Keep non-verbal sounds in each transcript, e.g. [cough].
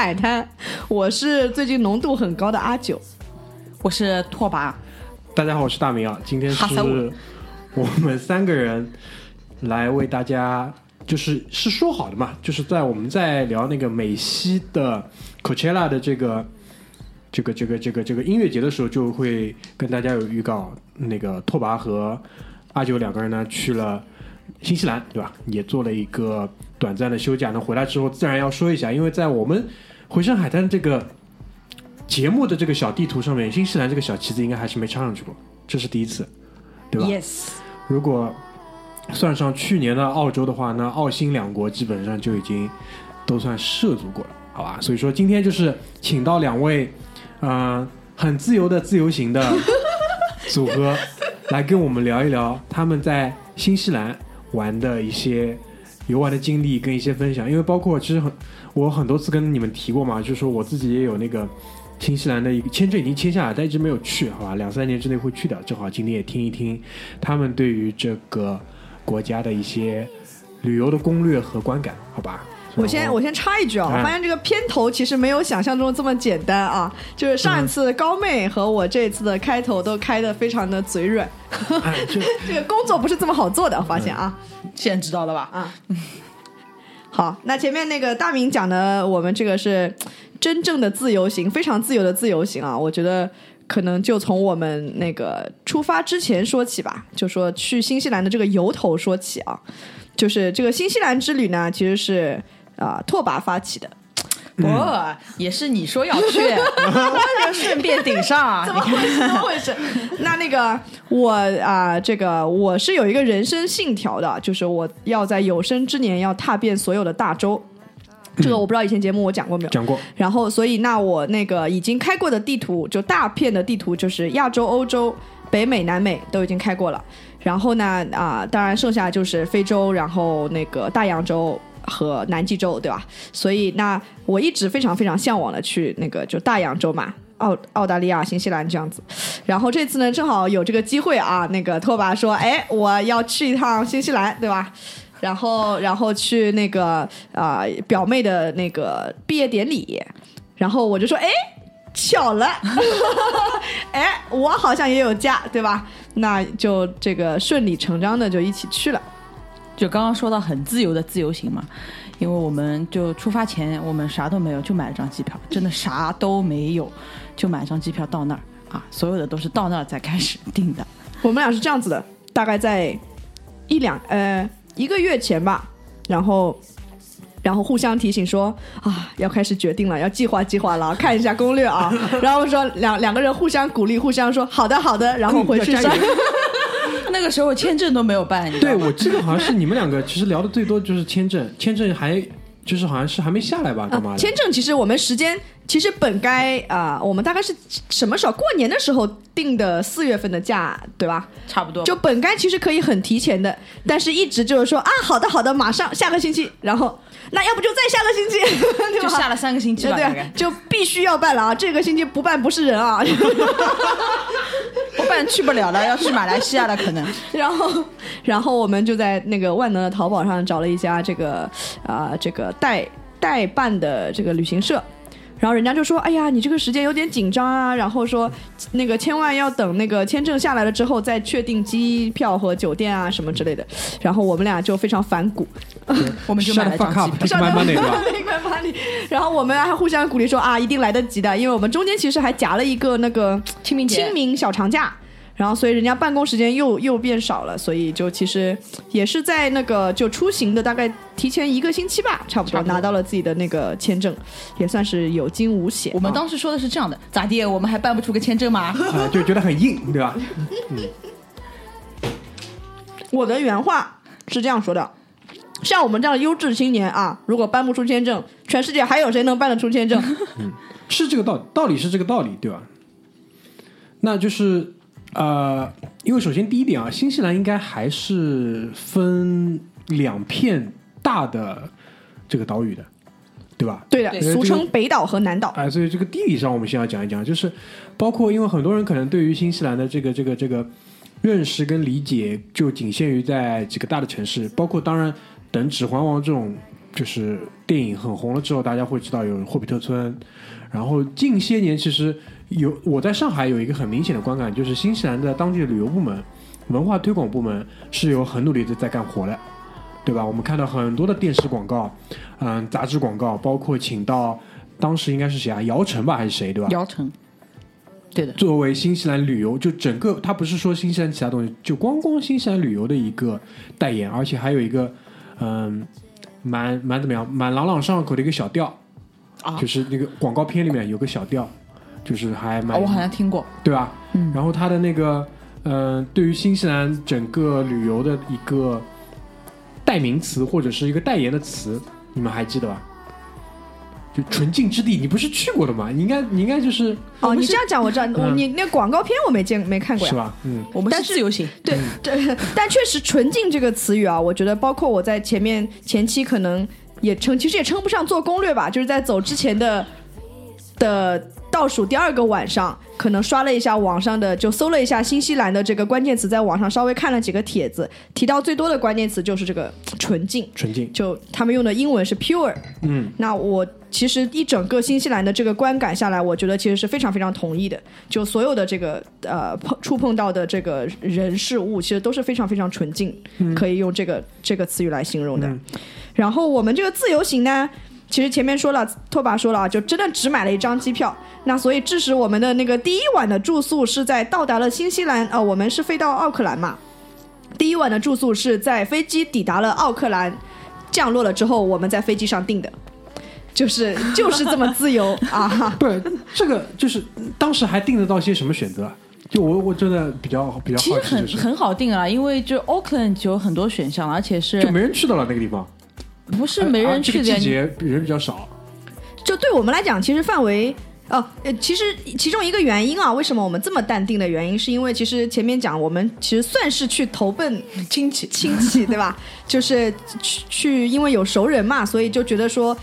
海滩，我是最近浓度很高的阿九。我是拓跋，大家好，我是大明啊，今天是我们三个人来为大家，就是是说好的嘛，就是在我们在聊那个美西的 Coachella 的这个这个这个这个这个音乐节的时候，就会跟大家有预告，那个拓跋和阿九两个人呢去了新西兰，对吧？也做了一个短暂的休假，那回来之后自然要说一下，因为在我们回声海滩这个。节目的这个小地图上面，新西兰这个小旗子应该还是没插上去过，这是第一次，对吧 Yes，如果算上去年的澳洲的话，那澳新两国基本上就已经都算涉足过了，好吧？所以说今天就是请到两位，嗯、很自由的自由行的组合，[laughs] 来跟我们聊一聊他们在新西兰玩的一些游玩的经历跟一些分享，因为包括其实很我很多次跟你们提过嘛，就是说我自己也有那个。新西兰的一个签证已经签下来，但一直没有去，好吧？两三年之内会去的。正好今天也听一听他们对于这个国家的一些旅游的攻略和观感，好吧？我先我先插一句啊，哎我发现这个片头其实没有想象中这么简单啊，就是上一次高妹和我这次的开头都开的非常的嘴软，[laughs] 这个工作不是这么好做的，我发现啊。现在知道了吧？啊。好，那前面那个大明讲的，我们这个是真正的自由行，非常自由的自由行啊。我觉得可能就从我们那个出发之前说起吧，就说去新西兰的这个由头说起啊。就是这个新西兰之旅呢，其实是啊、拓跋发起的。不，也是你说要去，[laughs] 顺便顶上啊！[laughs] [laughs] 怎么回事？怎么回事？那那个我啊、这个我是有一个人生信条的，就是我要在有生之年要踏遍所有的大洲。这个我不知道以前节目我讲过没有？讲过，然后，所以那我那个已经开过的地图，就大片的地图，就是亚洲、欧洲、北美、南美都已经开过了。然后呢，啊、当然剩下就是非洲，然后那个大洋洲和南极洲，对吧？所以那我一直非常非常向往的去那个就大洋洲嘛。澳澳大利亚、新西兰这样子，然后这次呢，正好有这个机会啊，那个拓跋说，哎，我要去一趟新西兰，对吧？然后，然后去那个啊、表妹的那个毕业典礼，然后我就说，哎，巧了，[laughs] 哎，我好像也有假，对吧？那就这个顺理成章的就一起去了。就刚刚说到很自由的自由行嘛，因为我们就出发前我们啥都没有，就买了张机票，真的啥都没有，就买张机票到那儿啊，所有的都是到那儿才开始订的。我们俩是这样子的，大概在一两呃一个月前吧，然后然后互相提醒说啊要开始决定了，要计划计划了，看一下攻略啊。然后说两两个人互相鼓励，互相说好的好的，然后回去。[laughs] 那个时候签证都没有办，对我记得好像是你们两个 [laughs] 其实聊的最多就是签证，签证还就是好像是还没下来吧，干嘛？啊签证其实我们时间其实本该啊、我们大概是什么时候？过年的时候定的四月份的假，对吧？差不多就本该其实可以很提前的，但是一直就是说啊，好的好的，马上下个星期，然后那要不就再下个星期，[laughs] 对吧？就下了三个星期吧，对对，就必须要办了啊！这个星期不办不是人啊！[laughs] 不办去不了了，要去马来西亚了可能。然后，然后我们就在那个万能的淘宝上找了一家这个啊、这个代代办的这个旅行社，然后人家就说：“哎呀，你这个时间有点紧张啊。”然后说那个千万要等那个签证下来了之后再确定机票和酒店啊什么之类的。然后我们俩就非常反骨，[laughs] 我们就买了机票。my money，吧？那块 money，然后我们还互相鼓励说啊，一定来得及的，因为我们中间其实还夹了一个那个清明节清明小长假。然后，所以人家办公时间又又变少了，所以就其实也是在那个就出行的大概提前一个星期吧，差不多差不多拿到了自己的那个签证，也算是有惊无险。我们啊当时说的是这样的，咋地？我们还办不出个签证吗？啊，就觉得很硬，对吧？我的原话是这样说的：像我们这样的优质青年啊，如果办不出签证，全世界还有谁能办得出签证？是这个道理，道理是这个道理，对吧？那就是呃，因为首先第一点啊，新西兰应该还是分两片大的这个岛屿的，对吧？对的，俗称北岛和南岛。哎，所以这个地理上我们先要讲一讲，就是包括因为很多人可能对于新西兰的这个这个这个认识跟理解就仅限于在几个大的城市，包括当然等《指环王》这种就是电影很红了之后，大家会知道有霍比特村，然后近些年其实有我在上海有一个很明显的观感，就是新西兰的当地的旅游部门、文化推广部门是有很努力的在干活的。对吧？我们看到很多的电视广告，嗯，杂志广告，包括请到当时应该是谁啊？姚晨吧，还是谁？对吧？姚晨，对的，作为新西兰旅游，就整个他不是说新西兰其他东西，就光光新西兰旅游的一个代言，而且还有一个嗯，蛮蛮怎么样，蛮朗朗上口的一个小调，啊就是那个广告片里面有个小调，就是还蛮、哦我好像听过。对吧？嗯然后他的那个嗯、对于新西兰整个旅游的一个代名词或者是一个代言的词，你们还记得吧？就纯净之地，你不是去过的吗？你应该，你应该就是哦，你这样讲我知道，我嗯你那广告片我没见没看过呀。是吧？嗯，我们是是自由行，对对，[laughs] 但确实“纯净”这个词语啊，我觉得包括我在前面前期可能也称，其实也称不上做攻略吧，就是在走之前的的倒数第二个晚上，可能刷了一下网上的，就搜了一下新西兰的这个关键词，在网上稍微看了几个帖子，提到最多的关键词就是这个“纯净”。纯净，就他们用的英文是 pure，嗯，那我其实一整个新西兰的这个观感下来，我觉得其实是非常非常同意的。就所有的这个呃碰触碰到的这个人事物，其实都是非常非常纯净，可以用这个这个词语来形容的。嗯然后我们这个自由行呢，其实前面说了，拓跋说了啊，就真的只买了一张机票。那所以致使我们的那个第一晚的住宿是在到达了新西兰，呃，我们是飞到奥克兰嘛。第一晚的住宿是在飞机抵达了奥克兰，降落了之后，我们在飞机上订的，就是 [laughs] 就是这么自由 [laughs] 啊！不，这个就是当时还定得到些什么选择啊？就我我真的比较比较其实好奇，就是很很好定啊，因为就 Auckland 就有很多选项，而且是就没人去的了那个地方，不是没啊人去的这个季？节人比较少，就对我们来讲，其实范围。哦，呃，其实其中一个原因啊，为什么我们这么淡定的原因，是因为其实前面讲，我们其实算是去投奔亲戚亲戚，对吧？[laughs] 就是去去，因为有熟人嘛，所以就觉得说，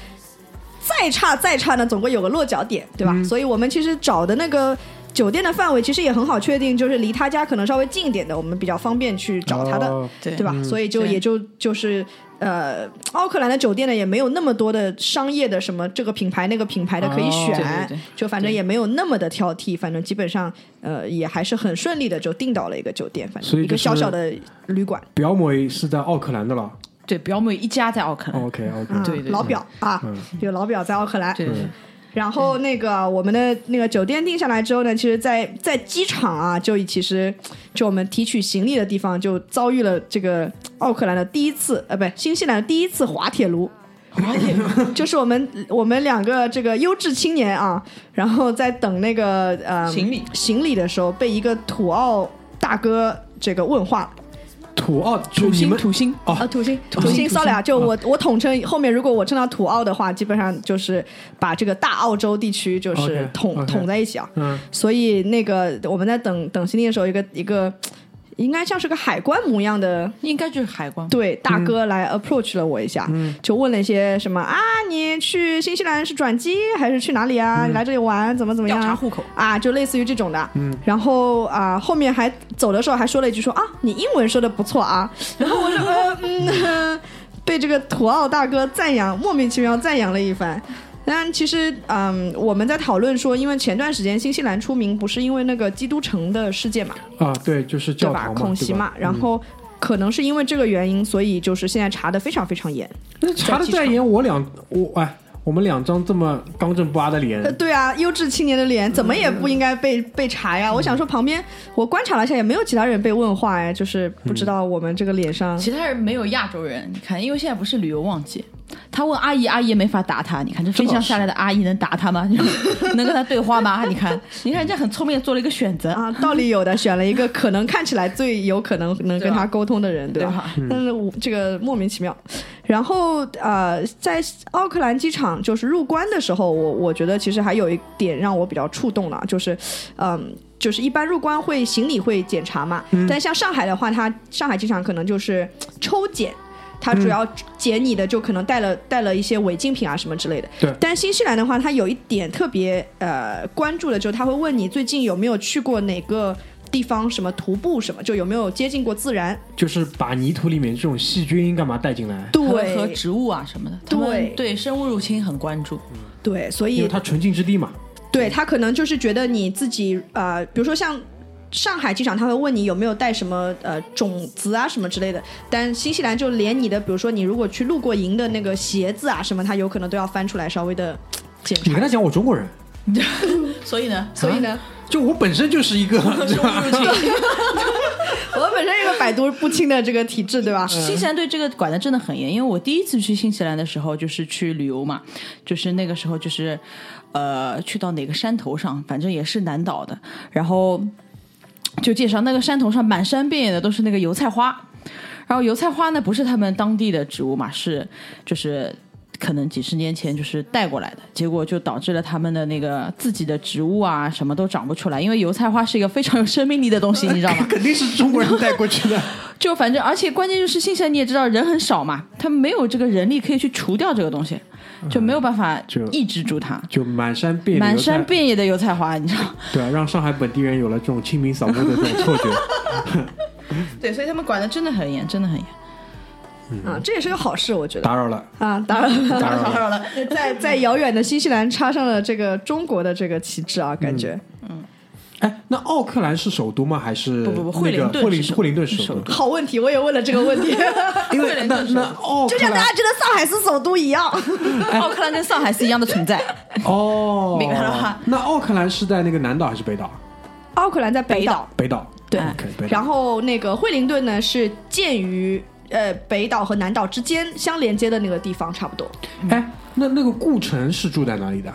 再差再差呢，总归有个落脚点，对吧？嗯所以我们其实找的那个酒店的范围，其实也很好确定，就是离他家可能稍微近一点的，我们比较方便去找他的，哦对对吧？所以就也就就是。呃，奥克兰的酒店呢也没有那么多的商业的什么这个品牌那个品牌的可以选，哦对对对。就反正也没有那么的挑剔，反正基本上呃也还是很顺利的就订到了一个酒店，反正一个小小的旅馆。表妹是在奥克兰的了。对表妹一家在奥克兰，OK OK，啊对对对。老表啊，嗯。有老表在奥克兰。对对。对然后那个我们的那个酒店定下来之后呢，其实在，在机场啊，就其实就我们提取行李的地方，就遭遇了这个奥克兰的第一次，呃，不，新西兰的第一次滑铁卢。滑铁卢就是我们我们两个这个优质青年啊，然后在等那个呃行李行李的时候，被一个土澳大哥这个问话了。土澳土星土星哦啊，土星，土土星星，sorry 啊，就我我统称后面，如果我称到土澳的话，基本上就是把这个大澳洲地区就是统统在一起啊。嗯所以那个我们在等等新地的时候，一个一个应该像是个海关模样的应该就是海关。对大哥来 approach 了我一下，就问了一些什么啊，你去新西兰是转机还是去哪里啊？你来这里玩怎么怎么样？调查户口啊，就类似于这种的。嗯，然后啊，后面还走的时候还说了一句说啊，你英文说的不错啊。[laughs] 然后我说呃嗯，[laughs] 被这个土澳大哥赞扬，莫名其妙赞扬了一番。当然，其实嗯，我们在讨论说，因为前段时间新西兰出名不是因为那个基督城的事件嘛，啊，对，就是？教堂嘛，恐袭嘛，然嗯后可能是因为这个原因，所以就是现在查的非常非常严。那查的再严，我两我哎，我们两张这么刚正不阿的脸呃，，对啊，优质青年的脸怎么也不应该被被查呀？我想说，旁边我观察了一下，也没有其他人被问话哎，就是不知道我们这个脸上。其他人没有亚洲人，你看，因为现在不是旅游旺季，他问阿姨，阿姨也没法答他。你看这飞机上下来的阿姨能答他吗？[laughs] 能跟他对话吗？你看，[laughs] 你看人家很聪明，做了一个选择。啊，道理有的，选了一个可能看起来最有可能能跟他沟通的人，对吧？对吧但是我这个莫名其妙。然后呃，在奥克兰机场就是入关的时候，我我觉得其实还有一点让我比较触动了，就是嗯。就是一般入关会行李会检查嘛，但像上海的话，它上海机场可能就是抽检，它主要检你的就可能带了带了一些违禁品啊什么之类的。对但新西兰的话，它有一点特别呃关注的，就是他会问你最近有没有去过哪个地方，什么徒步什么，就有没有接近过自然。就是把泥土里面这种细菌干嘛带进来？对和植物啊什么的，对对生物入侵很关注。对，所以因为它纯净之地嘛。对他可能就是觉得你自己呃，比如说像。上海机场他会问你有没有带什么呃种子啊什么之类的，但新西兰就连你的，比如说你如果去露过营的那个鞋子啊什么，他有可能都要翻出来稍微的检查。你跟他讲我中国人，[laughs] 所以呢，所以呢，就我本身就是一个。[laughs] 我本身一个百毒不侵的这个体质，对吧？[laughs] 新西兰对这个管的真的很严，因为我第一次去新西兰的时候，就是去旅游嘛，就是那个时候就是，呃，去到哪个山头上，反正也是南岛的，然后就介绍那个山头上满山遍野的都是那个油菜花，然后油菜花呢不是他们当地的植物嘛，是就是。可能几十年前就是带过来的，结果就导致了他们的那个自己的植物啊什么都长不出来，因为油菜花是一个非常有生命力的东西，你知道吗？[laughs] 肯定是中国人带过去的。[laughs] 就反正，而且关键就是新西兰你也知道人很少嘛，他们没有这个人力可以去除掉这个东西，就没有办法就抑制住它。就满山遍野满山遍野的油菜花，你知道？[laughs] 对啊，让上海本地人有了这种清明扫墓的这种错觉。[laughs] 对，所以他们管的真的很严，真的很严。啊，这也是个好事，我觉得打扰了，啊，打扰了，[laughs] 打扰了。在在遥远的新西兰插上了这个中国的这个旗帜啊，感觉、哎，那奥克兰是首都吗？还是不不不惠灵顿是首惠灵惠灵顿是是首首都？好问题，我也问了这个问题，[laughs] 因为那那奥克兰就像大家觉得上海是首都一样。[laughs] 奥克兰跟上海是一样的存在。哦，明白了吧那奥克兰是在那个南岛还是北岛？奥克兰在北岛，北岛。对 OK，北岛。然后那个惠灵顿呢是建于呃北岛和南岛之间相连接的那个地方，差不多。哎，那那个顾城是住在哪里的？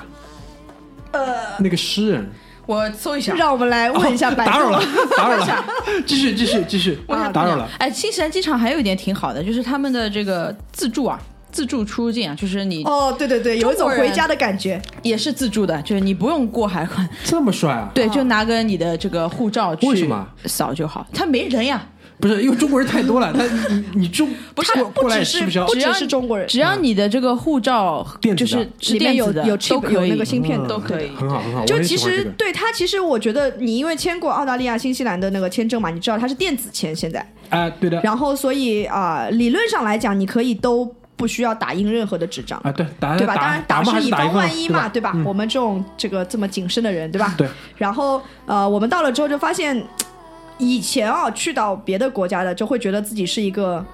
呃，那个诗人。我搜一下，让我们来问一下百度。打扰了，[laughs] 打扰了，继续继续继续，打扰了。哎，新西兰机场还有一点挺好的，就是他们的这个自助啊，自助出入境啊，就是你哦，对对对，有一种回家的感觉。也是自助的，就是你不用过海关，这么帅啊？对，就拿个你的这个护照去为什么扫就好，他没人呀。不是，因为中国人太多了，[laughs] 他你你中不是过过来只是吃不消不只是中国人，只要你的这个护照电子的就是是里面有有有那个芯片的都可以。很好很好。就其实对他，其实我觉得你因为签过澳大利亚、新西兰的那个签证嘛，你知道它是电子签现在，哎，对的然后所以啊、理论上来讲，你可以都不需要打印任何的纸张。啊，对打对吧？当然打是以防万一嘛，对吧？对吧？我们这种这个这么谨慎的人，对吧？对。然后呃，我们到了之后就发现，以前啊去到别的国家的，就会觉得自己是一个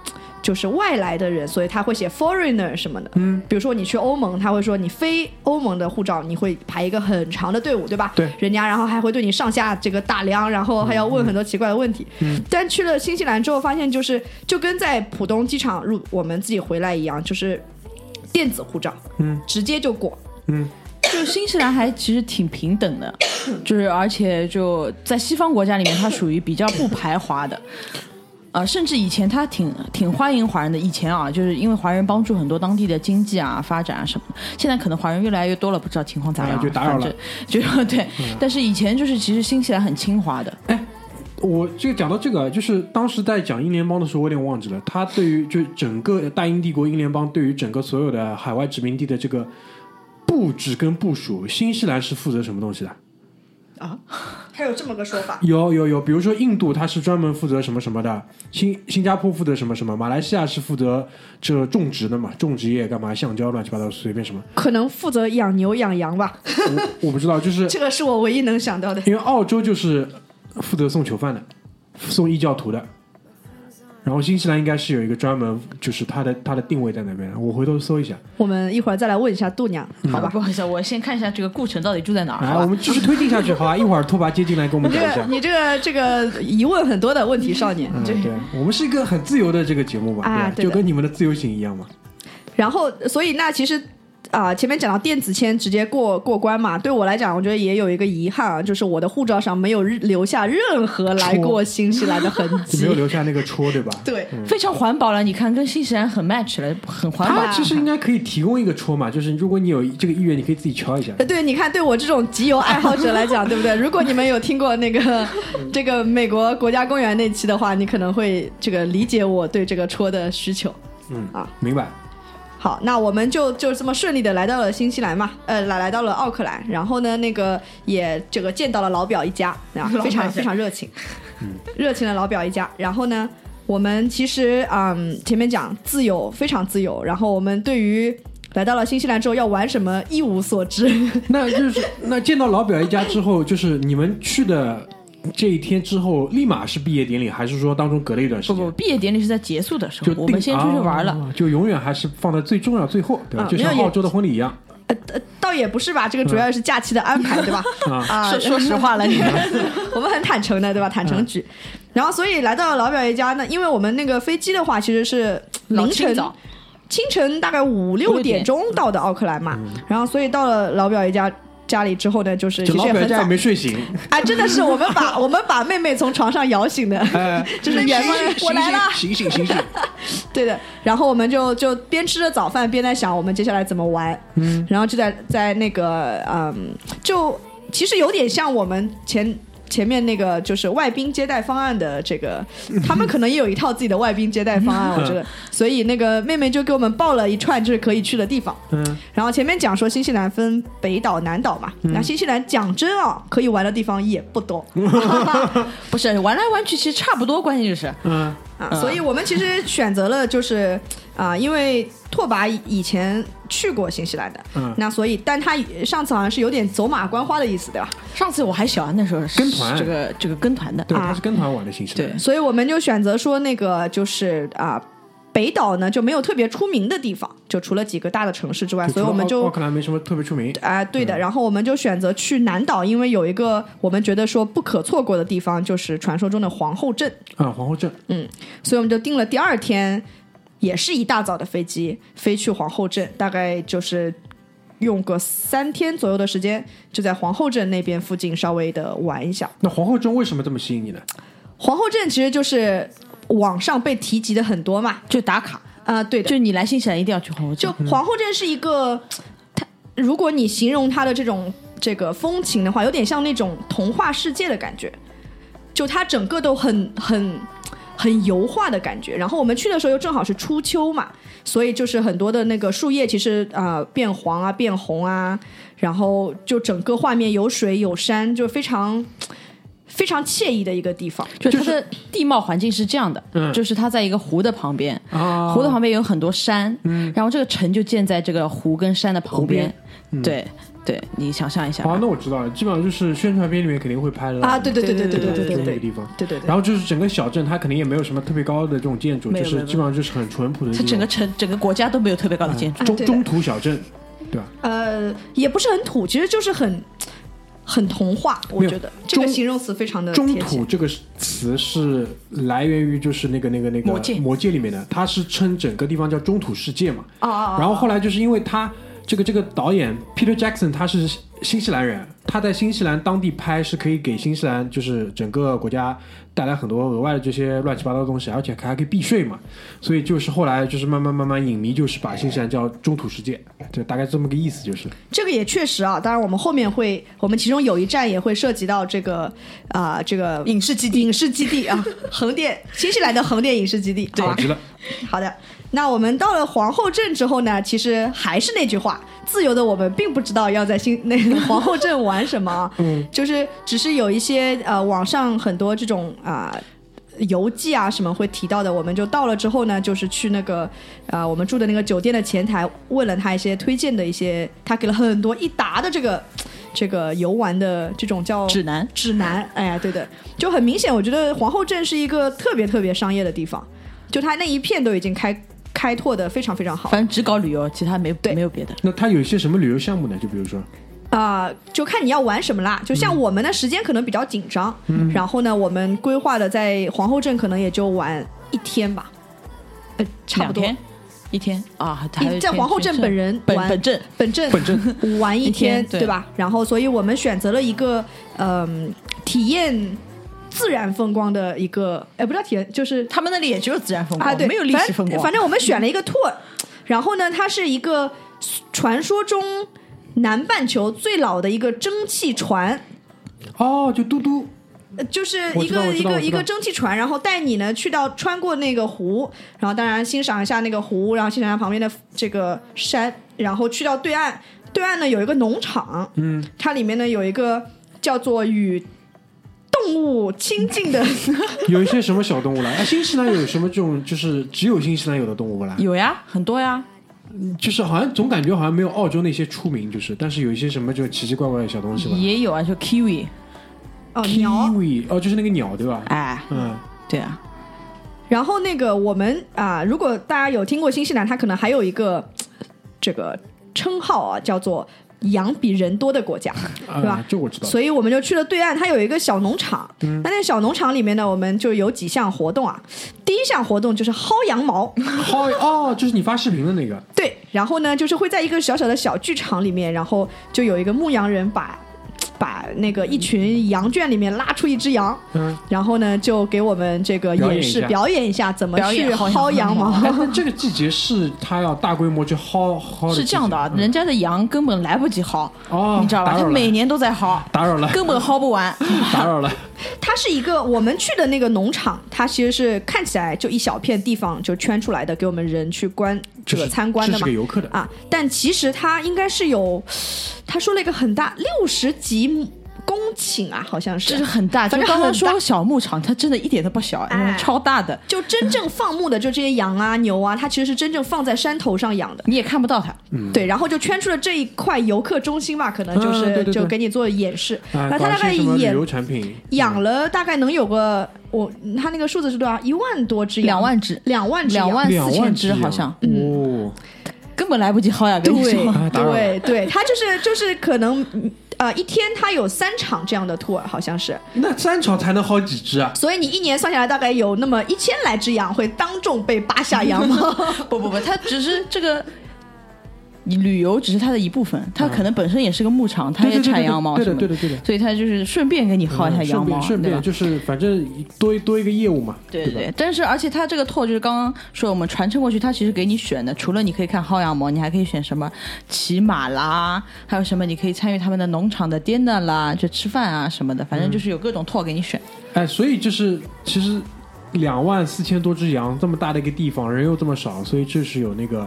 就是外来的人，所以他会写 foreigner 什么的。嗯。比如说你去欧盟，他会说你非欧盟的护照，你会排一个很长的队伍，对吧？对人家然后还会对你上下这个打量，然后还要问很多奇怪的问题。嗯。但去了新西兰之后，发现就是就跟在浦东机场入我们自己回来一样，就是电子护照，嗯，直接就过。就新西兰还其实挺平等的，就是而且就在西方国家里面，它属于比较不排华的。呃，甚至以前它挺挺欢迎华人的。以前啊，就是因为华人帮助很多当地的经济啊、发展啊什么的。现在可能华人越来越多了，不知道情况咋样、啊就打扰了就 [laughs] 对，但是以前就是其实新西兰很亲华的。哎我这个讲到这个，就是当时在讲英联邦的时候，我有点忘记了。他对于就整个大英帝国英联邦对于整个所有的海外殖民地的这个布置跟部署，新西兰是负责什么东西的？啊 [laughs] 还有这么个说法。有有有，比如说印度它是专门负责什么什么的，新新加坡负责什么什么，马来西亚是负责这种植的嘛，种植业干嘛，橡胶乱七八糟随便什么，可能负责养牛养羊吧，我我不知道，就是 [laughs] 这个是我唯一能想到的。因为澳洲就是负责送囚犯的，送异教徒的。然后新西兰应该是有一个专门，就是它的它的定位在那边，我回头搜一下。我们一会儿再来问一下度娘，好吧？不好意思，我先看一下这个顾城到底住在哪儿。来，好我们继续推进下去，好吧？[laughs] 一会儿拓跋接进来跟我们你这讲一下。个你这个这个疑问很多的问题少年，嗯，对。对，我们是一个很自由的这个节目嘛，啊对就跟你们的自由行一样嘛。然后，所以那其实啊、前面讲到电子签直接过过关嘛，对我来讲，我觉得也有一个遗憾啊，就是我的护照上没有留下任何来过新西兰的痕迹 [laughs] 没有。留下那个戳，对吧？[laughs] 对，非常环保了，你看跟新西兰很 match 了，很环保它。其实应该可以提供一个戳嘛，就是如果你有这个意愿，你可以自己敲一下。呃对，你看，对我这种集邮爱好者来讲，[laughs] 对不对？如果你们有听过那个这个美国国家公园那期的话，你可能会这个理解我对这个戳的需求。嗯啊，明白。好，那我们就就这么顺利的来到了新西兰嘛，呃，来来到了奥克兰，然后呢，那个也这个见到了老表一家，啊，老表一家非常非常热情，[laughs] 热情的老表一家。然后呢，我们其实嗯，前面讲自由非常自由，然后我们对于来到了新西兰之后要玩什么一无所知。[laughs] 那就是那见到老表一家之后，就是你们去的这一天之后，立马是毕业典礼，还是说当中隔了一段时间？不不，毕业典礼是在结束的时就候，我们先出去玩了。啊就永远还是放在最重要最后，对吧？就像澳洲的婚礼一样呃倒也不是吧，这个主要是假期的安排，对吧？啊。啊，说说实话了，[laughs] 你 [laughs] 我们很坦诚的，对吧？坦诚举。然后，所以来到了老表爷家呢，因为我们那个飞机的话，其实是凌晨清晨大概五六点钟到的奥克兰嘛，然后所以到了老表爷家家里之后呢，就是就其实也很早老表家也没睡醒，[laughs] 啊，真的是我们把 [laughs] 我们把妹妹从床上摇醒的，哎，[laughs] 就是远方人我来了，醒醒醒醒！对的。然后我们就就边吃着早饭边在想我们接下来怎么玩，嗯，然后就在在那个嗯，就其实有点像我们前。前面那个就是外宾接待方案的这个，[laughs] 他们可能也有一套自己的外宾接待方案，我觉得，所以那个妹妹就给我们报了一串就是可以去的地方。嗯，然后前面讲说新西兰分北岛、南岛嘛，那新西兰讲真啊，可以玩的地方也不多，[laughs] 不是玩来玩去，其实差不多，关键就是。嗯，啊，所以我们其实选择了就是啊、因为拓跋以前去过新西兰的，嗯那所以但他上次好像是有点走马观花的意思，对吧？上次我还小啊，那时候是跟团这个这个跟团的。对，啊他是跟团玩的新西兰对。所以我们就选择说那个就是啊。北岛呢就没有特别出名的地方，就除了几个大的城市之外，所以我们就奥克兰没什么特别出名。啊、对的，然后我们就选择去南岛，因为有一个我们觉得说不可错过的地方，就是传说中的皇后镇，啊，皇后镇，嗯所以我们就定了第二天，也是一大早的飞机飞去皇后镇，大概就是用个三天左右的时间，就在皇后镇那边附近稍微的玩一下。那皇后镇为什么这么吸引你呢？皇后镇其实就是网上被提及的很多嘛，就打卡，啊、对的，就你来新西兰一定要去皇后镇就。皇后镇是一个，它如果你形容它的这种这个风情的话，有点像那种童话世界的感觉，就它整个都很很很油画的感觉。然后我们去的时候又正好是初秋嘛，所以就是很多的那个树叶其实啊、呃变黄啊变红啊，然后就整个画面有水有山，就非常 [laughs] 非常惬意的一个地方。就它的地貌环境是这样的，嗯就是它在一个湖的旁边，啊，湖的旁边有很多山，然后这个城就建在这个湖跟山的旁边，对对，你想象一下吧，好，那我知道了，基本上就是宣传片里面肯定会拍的啊，对对对对对对对就对对那个地方。对对对。然后就是整个小镇，它肯定也没有什么特别高的这种建筑，就是基本上就是很淳朴的它整个城整个国家都没有特别高的建筑，中中土小镇，对吧？呃，也不是很土，其实就是很很童话。我觉得这个形容词非常的中。土这个词是来源于就是那个那个那个魔戒魔戒里面的，它是称整个地方叫中土世界嘛。哦哦哦然后后来就是因为他这个这个导演 Peter Jackson 他是新西兰人，他在新西兰当地拍是可以给新西兰就是整个国家带来很多额外的这些乱七八糟的东西，而且还可以避税嘛。所以就是后来就是慢慢慢慢影迷就是把新西兰叫中土世界，就大概这么个意思就是。这个也确实啊，当然我们后面会，我们其中有一站也会涉及到这个啊、这个影视基地影视基地啊，横店新西兰的横店影视基地。好吧好极了，好的，那我们到了皇后镇之后呢，其实还是那句话，自由的我们并不知道要在新 [laughs] 那个皇后镇玩什么啊，嗯，就是只是有一些呃网上很多这种啊。游记啊什么会提到的，我们就到了之后呢，就是去那个呃我们住的那个酒店的前台问了他一些推荐的一些，他给了很多一沓的这个这个游玩的这种叫指南。指南，哎呀，对的，就很明显，我觉得皇后镇是一个特别特别商业的地方，就它那一片都已经开开拓的非常非常好。反正只搞旅游，其他没对。没有别的。那它有一些什么旅游项目呢？就比如说，啊、就看你要玩什么啦。就像我们的时间可能比较紧张，然后呢，我们规划的在皇后镇可能也就玩一天吧，呃，差不多。天？一天？啊，在皇后镇本人玩本本镇。本镇本镇。[laughs] 玩一一天对。对吧？然后，所以我们选择了一个嗯、体验自然风光的一个，哎，不叫体验，就是他们那里也只有自然风光，啊，对，没有历史风光。反正。反正我们选了一个 tour，然后呢，它是一个传说中南半球最老的一个蒸汽船。哦，就嘟嘟，呃就是一个一个一个蒸汽船，然后带你呢去到穿过那个湖，然后当然欣赏一下那个湖，然后欣赏一下旁边的这个山，然后去到对岸，对岸呢有一个农场，嗯，它里面呢有一个叫做与动物亲近的，[laughs] 有一些什么小动物啦？啊，新西兰有什么这种就是只有新西兰有的动物不啦？有呀，很多呀，就是好像总感觉好像没有澳洲那些出名，就是但是有一些什么就奇奇怪怪的小东西吧。也有啊，就 kiwi，哦鸟，kiwi 哦，就是那个鸟对吧？哎，嗯，对啊，然后那个我们啊、如果大家有听过新西兰，它可能还有一个这个称号啊，叫做羊比人多的国家，对吧啊，？这我知道。所以我们就去了对岸，它有一个小农场。嗯那那小农场里面呢，我们就有几项活动啊。第一项活动就是薅羊毛，薅哦，就是你发视频的那个，对，然后呢，就是会在一个小小的小剧场里面，然后就有一个牧羊人把把那个一群羊圈里面拉出一只羊，嗯，然后呢就给我们这个演示表演一下。演一下怎么去薅薅羊羊毛 [laughs] 这个季节是他要大规模去薅薅是这样的啊，人家的羊根本来不及薅，哦，你知道吧？他每年都在薅，打扰了，根本薅不完。[laughs] 打扰了，它是一个我们去的那个农场，它其实是看起来就一小片地方就圈出来的，给我们人去观这个参观的嘛这是给。游客的。啊，但其实它应该是有，他说了一个很大六十几公顷啊，好像是，就是很大，就反正刚刚说小牧场，它真的一点都不小，哎。超大的，就真正放牧的，就这些羊啊、牛啊，它其实是真正放在山头上养的。你也看不到它。对，然后就圈出了这一块游客中心吧，可能就是、嗯对对对就给你做演示。啊，那他大概搞一些什么旅演游产品？养了大概能有个我，他那个数字是多少？一万多只羊，两万只，两万只两万四千只，好像。哦，根本来不及薅呀！跟你对对对，[laughs] 他就是就是可能嗯呃一天他有三场这样的 tour，好像是，那三场才能好几只啊？所以你一年算下来大概有那么一千来只羊会当众被扒下羊毛。[laughs] 不不不，它只是这个。旅游只是它的一部分，它可能本身也是个牧场，它也产羊毛对对的对的。所以它就是顺便给你薅一下嗯羊毛，顺便顺便？就是反正多多一个业务嘛，对对对对，但是而且它这个 tour 就是刚刚说我们传承过去，它其实给你选的，除了你可以看薅羊毛，你还可以选什么骑马啦，还有什么你可以参与他们的农场的 dinner 啦，就吃饭啊什么的，反正就是有各种 tour 给你选。哎，所以就是其实两万四千多只羊这么大的一个地方，人又这么少，所以这是有那个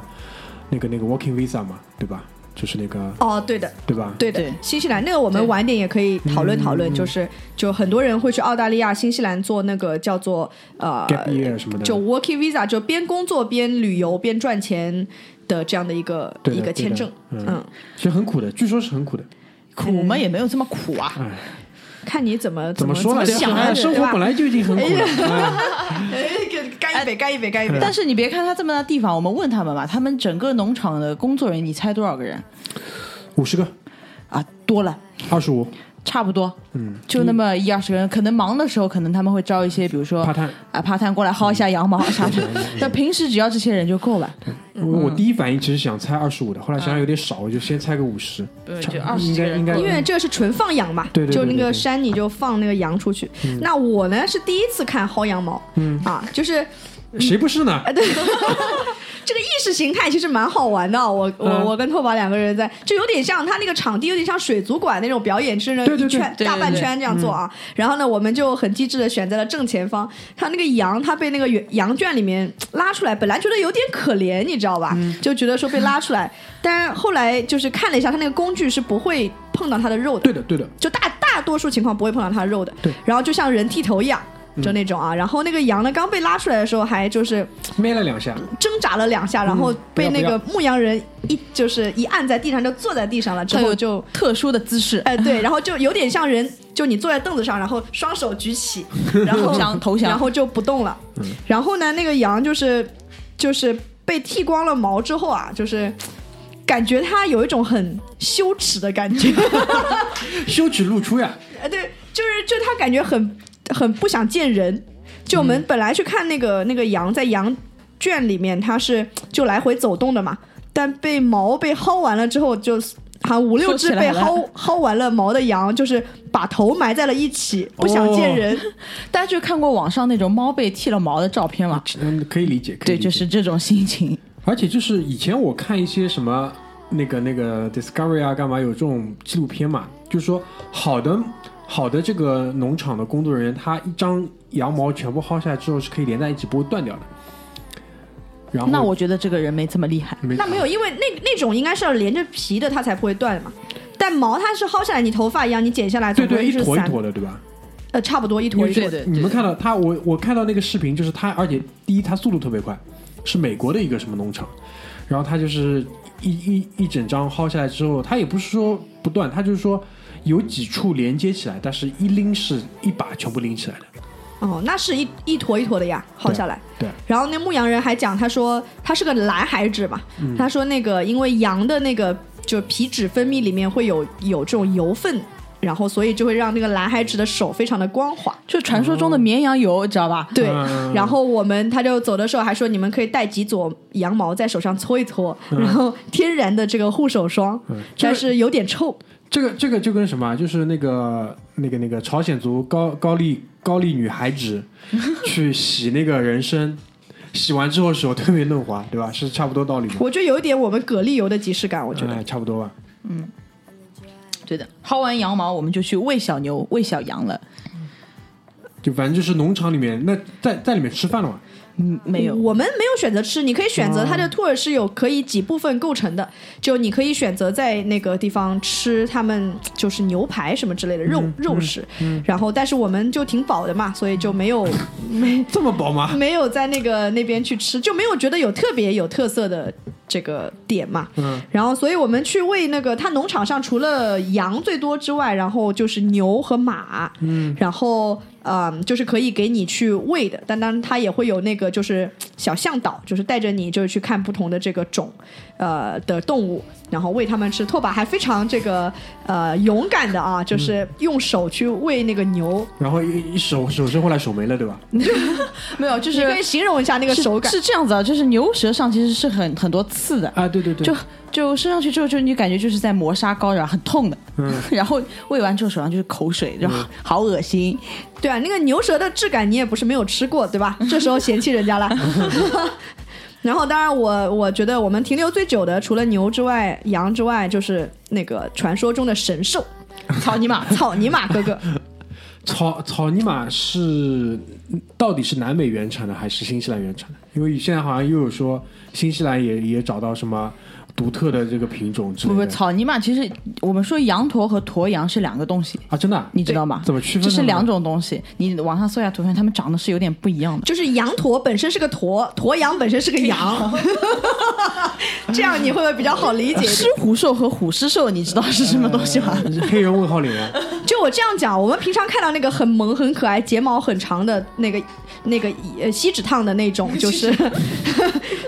那个那个 working visa 嘛，对吧？就是那个哦，对的，对吧？对的对，新西兰那个我们晚点也可以讨论讨论，嗯就是就很多人会去澳大利亚、新西兰做那个叫做呃 gap year 什么的，就 working visa，就边工作边旅游边赚钱的这样的一个的一个签证。嗯嗯，其实很苦的，据说是很苦的。苦嘛也没有这么苦啊，哎，看你怎么么怎么说呢？怎么想的，哎生活本来来就已经很苦了。哎哎，干一杯，干一杯，干一杯。但是你别看它这么大地方，我们问他们吧，他们整个农场的工作人员，你猜多少个人五十个，啊？多了。二十五，差不多，嗯，就那么一二十个人，可能忙的时候，可能他们会招一些，比如说怕摊。啊，爬探过来薅一下羊毛啥的。但平时只要这些人就够了，我我第一反应其实想猜二十五的，后来想想有点少，我就先猜个五十。对，二十应该应该因为这个是纯放羊嘛，对对对就那个对对山你就放那个羊出去。那我呢是第一次看薅羊毛，嗯啊，就是谁不是呢？[laughs] 这个意识形态其实蛮好玩的。我我、嗯我跟拓宝两个人在，就有点像他那个场地，有点像水族馆那种表演，是那对对对一圈大半圈这样做啊。然后呢，我们就很机智的选在了正前方。他那个羊，他被那个羊圈里面拉出来，本来觉得有点可怜，你知道吧？就觉得说被拉出来，[laughs] 但后来就是看了一下，他那个工具是不会碰到他的肉的。对的对的，就大大多数情况不会碰到他的肉的。对，然后就像人剃头一样。就那种啊，然后那个羊呢，刚被拉出来的时候，还就是咩了两下，挣扎了两下，然后被那个牧羊人一就是一按在地上，就坐在地上了。之后就，特殊的姿势，哎对，然后就有点像人，就你坐在凳子上，然后双手举起，[laughs] 然后投降投降。然后就不动了。然后呢，那个羊就是就是被剃光了毛之后啊，就是感觉它有一种很羞耻的感觉。[laughs] 羞耻露出呀，呃，对，就是就他感觉很很不想见人。就我们本来去看那个、那个羊在羊圈里面，它是就来回走动的嘛，但被毛被薅完了之后，就好像五六只被薅薅完了毛的羊，就是把头埋在了一起，不想见人。[laughs] 大家就看过网上那种猫被剃了毛的照片吗？嗯，可以理解，可以对，理解就是这种心情。而且就是以前我看一些什么那个那个 Discovery 啊，干嘛有这种纪录片嘛，就是说好的好的这个农场的工作人员，他一张羊毛全部薅下来之后是可以连在一起不会断掉的。然后那我觉得这个人没这么厉害。没那没有，因为那那种应该是要连着皮的，它才不会断嘛。但毛它是薅下来，你头发一样，你剪下来，总对对一坨一坨的，对吧？呃，差不多一坨一坨的。对对，你们看到他，我我看到那个视频，就是他，而且第一他速度特别快，是美国的一个什么农场，然后他就是一一一整张薅下来之后，他也不是说不断，他就是说有几处连接起来，但是一拎是一把全部拎起来的。哦，那是一一坨一坨的呀，薅下来。对，然后那牧羊人还讲，他说他是个蓝孩子嘛，他说那个因为羊的那个就皮脂分泌里面会有有这种油分，然后所以就会让那个蓝孩子的手非常的光滑。就传说中的绵羊油，知道吧？对，嗯然后我们他就走的时候还说，你们可以带几撮羊毛在手上搓一搓，然后天然的这个护手霜，但是有点臭。这个这个就跟什么啊，就是那个那个那个朝鲜族高高丽高丽女孩子 [laughs] 去洗那个人参，洗完之后手特别嫩滑，对吧？是差不多道理吗？我觉得有一点我们蛤蜊油的即视感，我觉得。哎，差不多吧。嗯对的。薅完羊毛，我们就去喂小牛、喂小羊了。就反正就是农场里面，那在在里面吃饭了嘛？嗯，没有。我们没有选择吃，你可以选择它的 tour 是有可以几部分构成的，就你可以选择在那个地方吃他们就是牛排什么之类的肉、肉食，然后但是我们就挺饱的嘛，所以就没有没 [laughs] 这么饱吗？没有在那个那边去吃，就没有觉得有特别有特色的这个点嘛。嗯，然后，所以我们去喂那个，它农场上除了羊最多之外，然后就是牛和马，嗯，然后嗯，就是可以给你去喂的，但当然它也会有那个就是小向导，就是带着你就是去看不同的这个种呃的动物，然后喂它们吃。拓跋还非常这个呃勇敢的啊，就是用手去喂那个牛，然后一一手手伸过来手没了，对吧？[laughs] 没有，就你可以形容一下那个手感。是这样子啊，就是牛舌上其实是很很多刺的，啊，对对对，就就伸上去之后，就你感觉就是在磨砂膏，然后很痛的。嗯 [laughs] 然后喂完之后手上就是口水，然后好恶心。对啊，那个牛舌的质感你也不是没有吃过，对吧？这时候嫌弃人家了。[laughs] 然后，当然我我觉得我们停留最久的，除了牛之外、羊之外，就是那个传说中的神兽草泥马！草泥马哥哥。[laughs] 草草泥马是到底是南美原产的还是新西兰原产的？因为现在好像又有说新西兰也也找到什么独特的这个品种之类的不不，草泥马其实我们说羊驼和驼羊是两个东西，啊，真的啊、你知道吗？怎么区分？这是两种东西，你网上搜一下图片，它们长得是有点不一样的。就是羊驼本身是个驼，[laughs] 驼羊本身是个羊，[laughs] 这样你会不会比较好理解狮？虎兽和虎狮兽，你知道是什么东西吗？黑人问号脸啊，[laughs] 就我这样讲，我们平常看到那个很萌、很可爱、睫毛很长的那个、那个呃锡纸烫的那种，就是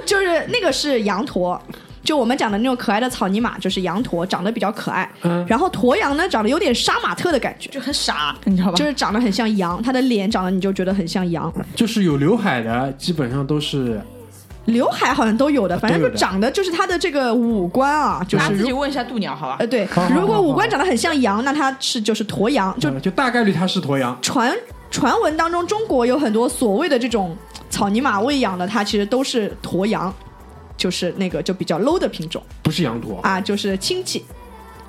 就是那个是羊驼。就我们讲的那种可爱的草泥马，就是羊驼，长得比较可爱。嗯然后驼羊呢，长得有点杀马特的感觉，就很傻，你知道吧？就是长得很像羊，它的脸长得你就觉得很像羊，就是有刘海的，基本上都是刘海好像都有的，反正就长得就是它的这个五官啊，就是自己问一下度鸟，好吧呃？对如果五官长得很像羊，那它是就是驼羊，就呃就大概率它是驼羊。传传闻当中，中国有很多所谓的这种草泥马喂养的，它其实都是驼羊。就是那个就比较 low 的品种不是羊驼，啊，就是亲戚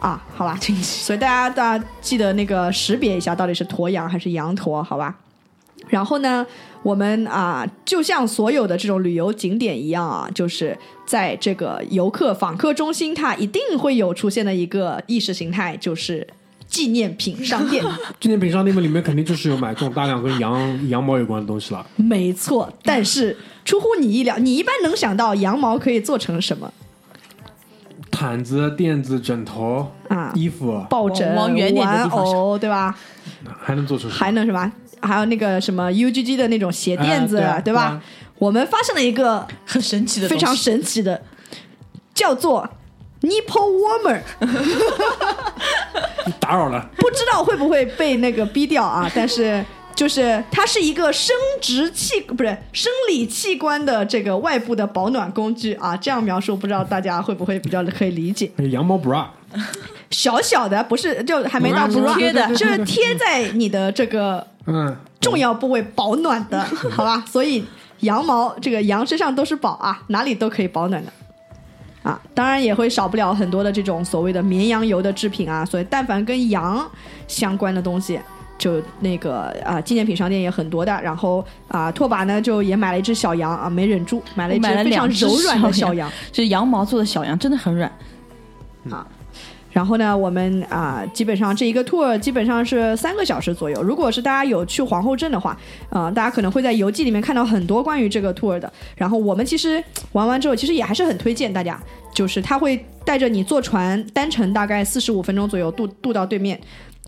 啊，好吧，亲戚。所以大家大家记得那个识别一下，到底是驼羊还是羊驼，好吧？然后呢，我们啊，就像所有的这种旅游景点一样啊，就是在这个游客访客中心，它一定会有出现的一个意识形态，就是纪念品商店。[laughs] 纪念品商店里面肯定就是有买这种大量跟羊 [laughs] 羊毛有关的东西了。没错，但是出乎你意料，你一般能想到羊毛可以做成什么毯子、垫子、枕头、啊？衣服，抱枕、往远点的玩地方想偶，对吧？还能做出什么？还能什么？还有那个什么 UGG 的那种鞋垫子，哎对吧？对啊我们发现了一个很神奇的，非常神奇的，叫做 nipple warmer，[laughs] [laughs] 打扰了，不知道会不会被那个逼掉啊？但是就是它是一个生殖器不是生理器官的这个外部的保暖工具啊，这样描述不知道大家会不会比较可以理解？[laughs] 羊毛 bra，小小的不是就还没到 bra 贴的就是贴在你的这个嗯，重要部位保暖的，好吧？所以羊毛这个羊身上都是宝啊，哪里都可以保暖的。啊，当然也会少不了很多的这种所谓的绵羊油的制品啊，所以但凡跟羊相关的东西，就那个啊纪念品商店也很多的。然后啊拓跋呢就也买了一只小羊啊，没忍住买了一只非常柔软的小羊这羊。就是羊毛做的小羊，真的很软。然后呢，我们啊、基本上这一个 tour 基本上是三个小时左右。如果是大家有去皇后镇的话，啊、大家可能会在游记里面看到很多关于这个 tour 的。然后我们其实玩完之后，其实也还是很推荐大家，就是他会带着你坐船单程大概四十五分钟左右渡渡到对面。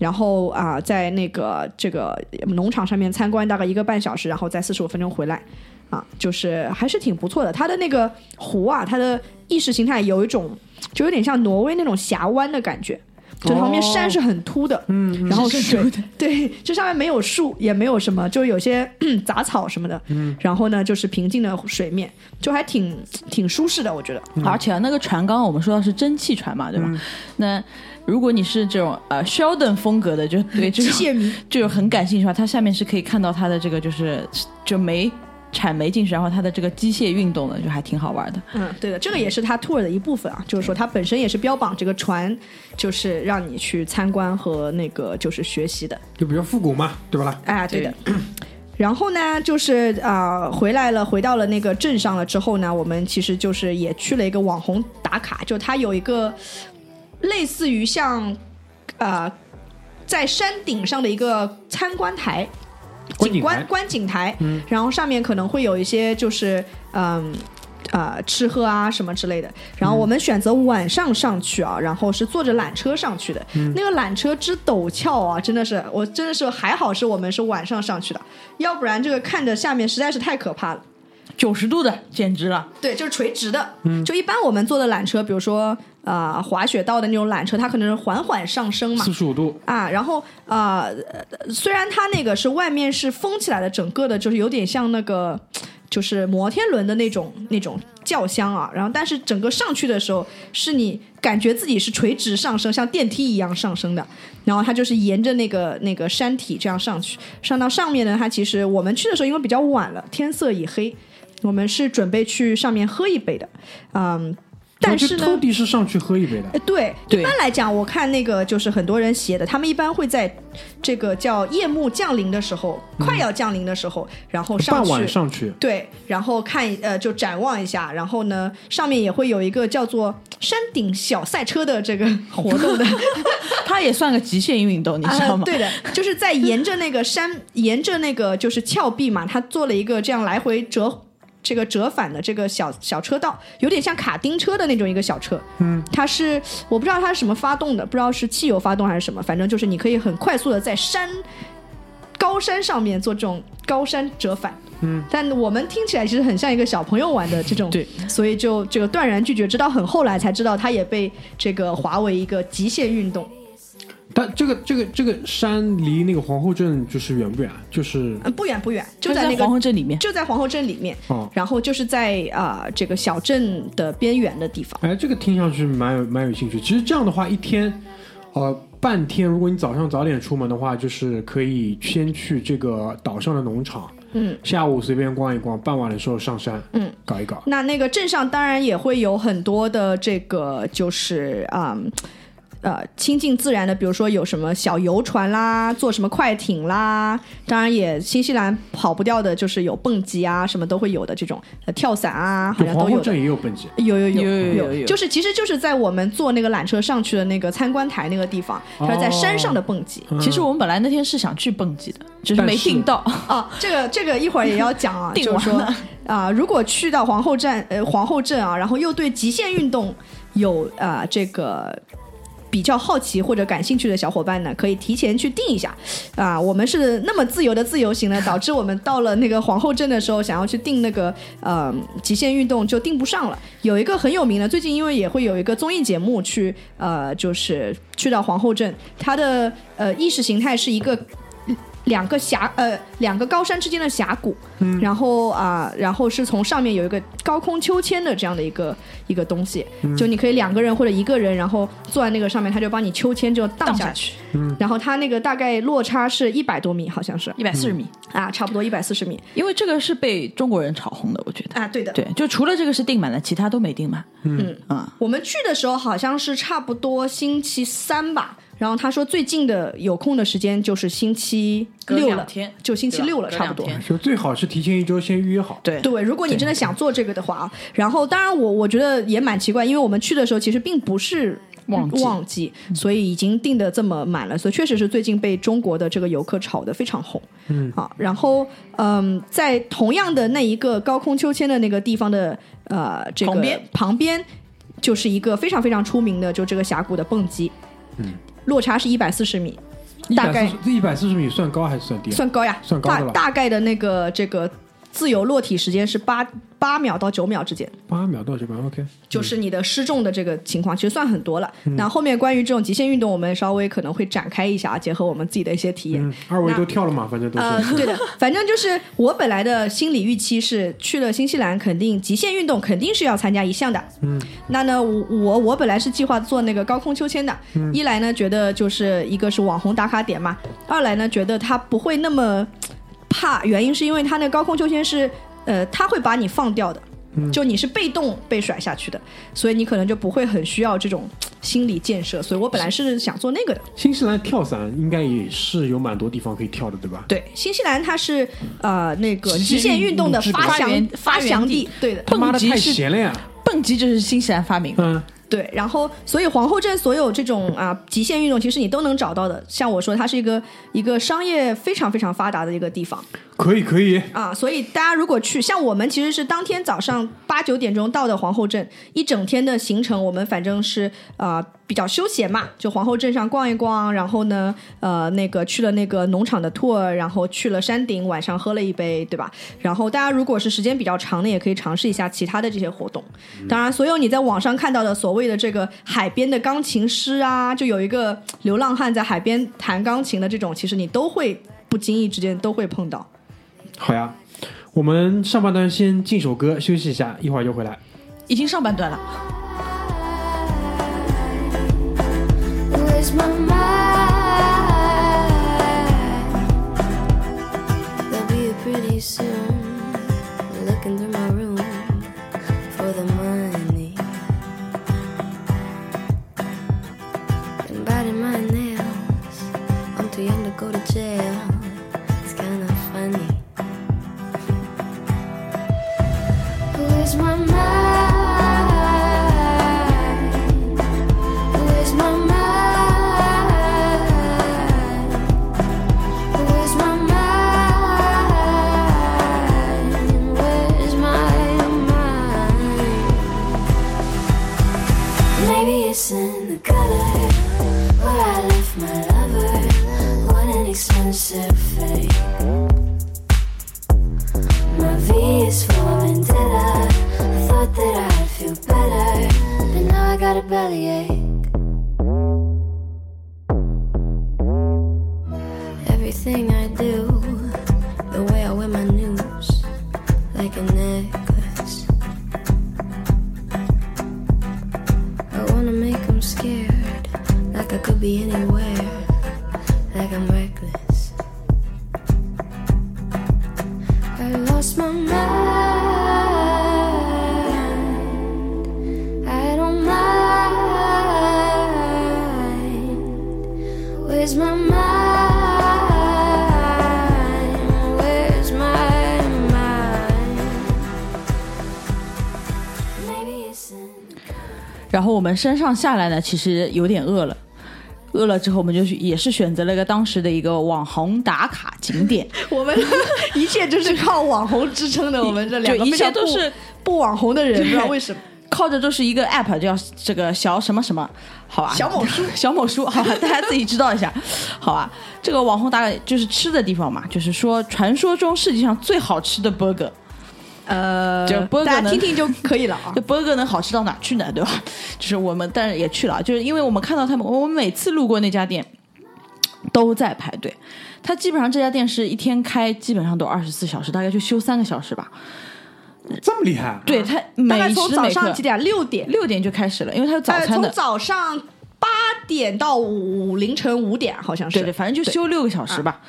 然后啊、在那个这个农场上面参观大概一个半小时，然后再四十五分钟回来，啊，就是还是挺不错的。它的那个湖啊，它的意识形态有一种，就有点像挪威那种峡湾的感觉。就旁边山是很凸的，嗯，然后水对，这上面没有树，也没有什么，就有些杂草什么的，嗯，然后呢就是平静的水面，就还挺挺舒适的，我觉得。而且啊那个船刚刚我们说到是蒸汽船嘛，对吧？那如果你是这种呃 Sheldon 风格的，就对这种机械迷，就很感兴趣的话，它下面是可以看到它的这个就是就煤产煤进去，然后它的这个机械运动呢，就还挺好玩的。嗯，对的，这个也是它 tour 的一部分啊，就是说它本身也是标榜这个船，就是让你去参观和那个就是学习的。就比较复古嘛，对吧啦？哎，对的。[clears throat] 然后呢，就是啊、回来了，回到了那个镇上了之后呢，我们其实就是也去了一个网红打卡，就它有一个类似于像呃在山顶上的一个参观台。观景观观景台，然后上面可能会有一些就是嗯呃吃喝啊什么之类的。然后我们选择晚上上去啊，然后是坐着缆车上去的。那个缆车之陡峭啊，真的是我真的是还好是我们是晚上上去的，要不然这个看着下面实在是太可怕了。九十度的，简直了！对，就是垂直的。就一般我们坐的缆车，比如说啊、呃滑雪道的那种缆车，它可能是缓缓上升嘛四。十五度，啊，然后啊、呃，虽然它那个是外面是封起来的，整个的就是有点像那个就是摩天轮的那种那种轿厢啊，然后但是整个上去的时候，是你感觉自己是垂直上升，像电梯一样上升的，然后它就是沿着那个那个山体这样上去，上到上面呢，它其实我们去的时候因为比较晚了，天色已黑，我们是准备去上面喝一杯的，嗯，但是呢，就特地是上去喝一杯的哎，，对，对一般来讲，我看那个就是很多人写的，他们一般会在这个叫夜幕降临的时候，快要降临的时候，然后上傍去。晚上去，对，然后看呃，就展望一下，然后呢，上面也会有一个叫做山顶小赛车的这个活动的，[laughs] 它也算个极限运动，你知道吗？啊对的，就是在沿着那个山，[laughs] 沿着那个就是峭壁嘛，它做了一个这样来回折。这个折返的这个小小车道，有点像卡丁车的那种一个小车，嗯，它是我不知道它是什么发动的，不知道是汽油发动还是什么，反正就是你可以很快速的在山高山上面做这种高山折返，嗯，但我们听起来其实很像一个小朋友玩的这种，对，所以就这个断然拒绝，直到很后来才知道它也被这个划为一个极限运动，但这个这个这个山离那个皇后镇就是远不远？就是嗯，不远不远，就在那个皇后镇里面。就在皇后镇里面，哦，然后就是在啊、这个小镇的边缘的地方。哎，这个听上去蛮有蛮有兴趣。其实这样的话，一天，呃，半天，如果你早上早点出门的话，就是可以先去这个岛上的农场，嗯，下午随便逛一逛，傍晚的时候上山，嗯，搞一搞。那那个镇上当然也会有很多的这个，就是啊。呃，亲近自然的，比如说有什么小游船啦，坐什么快艇啦，当然也新西兰跑不掉的，就是有蹦极啊，什么都会有的这种，呃，跳伞啊，好像都有的皇后镇。也有蹦极，有有有有有有有就是其实就是在我们坐那个缆车上去的那个参观台那个地方，它是在山上的蹦极。嗯其实我们本来那天是想去蹦极的，只是没订到。啊，这个这个一会儿也要讲啊，[laughs] 定就是说完了啊、如果去到皇后站呃皇后镇啊，然后又对极限运动有啊、这个。比较好奇或者感兴趣的小伙伴呢，可以提前去定一下啊。我们是那么自由的自由行呢，导致我们到了那个皇后镇的时候，想要去定那个呃极限运动就定不上了。有一个很有名的，最近因为也会有一个综艺节目去呃，就是去到皇后镇，它的呃意识形态是一个两个峡呃两个高山之间的峡谷，然后啊、然后是从上面有一个高空秋千的这样的一个一个东西，就你可以两个人或者一个人，然后坐在那个上面，他就帮你秋千就荡下去，荡下去然后它那个大概落差是一百多米，好像是。一百四十米，啊，差不多一百四十米。因为这个是被中国人炒红的，我觉得。啊，对的，对，就除了这个是订满了，其他都没订满。嗯。啊，我们去的时候好像是差不多星期三吧，然后他说最近的有空的时间就是星期六了天，就星期六了，差不多。就最好是提前一周先预约好。对对，如果你真的想做这个的话啊，然后当然我我觉得也蛮奇怪，因为我们去的时候其实并不是旺季旺季，所以已经定的这么满了，所以确实是最近被中国的这个游客炒得非常红。嗯，啊，然后嗯，在同样的那一个高空秋千的那个地方的呃这个旁边。旁边就是一个非常非常出名的就这个峡谷的蹦极，嗯，落差是一百四十米，大概这一百四十米算高还是算低啊？算高呀，大算高的了大概的那个这个自由落体时间是八八秒到九秒之间。八秒到九秒，OK。就是你的失重的这个情况，其实算很多了。嗯那后面关于这种极限运动，我们稍微可能会展开一下，结合我们自己的一些体验。嗯，二位都跳了嘛，反正都呃，是。对的，[laughs] 反正就是我本来的心理预期是去了新西兰，肯定极限运动肯定是要参加一项的。嗯，那呢，我我我本来是计划做那个高空秋千的，嗯一来呢觉得就是一个是网红打卡点嘛，二来呢觉得它不会那么怕，原因是因为它那高空秋千是呃，它会把你放掉的。嗯就你是被动被甩下去的，所以你可能就不会很需要这种心理建设。所以我本来是想做那个的。新西兰跳伞应该也是有蛮多地方可以跳的，对吧？对，新西兰它是呃那个极极限运动的发祥发祥地，对的，他妈的太蹦极是闲了呀！蹦极就是新西兰发明的。嗯，对。然后，所以皇后镇所有这种啊极限运动，其实你都能找到的。像我说，它是一个一个商业非常非常发达的一个地方可以可以。啊，所以大家如果去，像我们其实是当天早上八九点钟到的皇后镇，一整天的行程，我们反正是呃比较休闲嘛，就皇后镇上逛一逛，然后呢呃那个去了那个农场的 tour，然后去了山顶，晚上喝了一杯，对吧？然后大家如果是时间比较长的，也可以尝试一下其他的这些活动。当然，所有你在网上看到的所谓的这个海边的钢琴师啊，就有一个流浪汉在海边弹钢琴的这种，其实你都会不经意之间都会碰到。好呀，我们上半段先进首歌休息一下，一会儿就回来。已经上半段了，my mind? 我们山上下来呢，其实有点饿了。饿了之后，我们就去也是选择了一个当时的一个网红打卡景点，[laughs] 我们一切就是靠网红支撑的。我们这两个一切都是不网红的人，不知道为什么。靠着就是一个 app 叫这个小什么什么，好吧？小某书 [laughs] 小某书，好吧，[laughs] 大家自己知道一下，好吧？这个网红打卡就是吃的地方嘛，就是说传说中世界上最好吃的 burger，呃，就 burger 大家听听就可以了啊这。[laughs] burger 能好吃到哪去呢？对吧？[laughs] 就是我们，但是也去了，就是因为我们看到他们，我们每次路过那家店都在排队。他基本上这家店是一天开，基本上都二十四小时，大概就休三个小时吧。这么厉害？对他大概每时从早每刻上几点？六点。六点就开始了，因为他有早呃，餐的从。早上八点到五凌晨五点，好像是。对对，反正就休六个小时吧，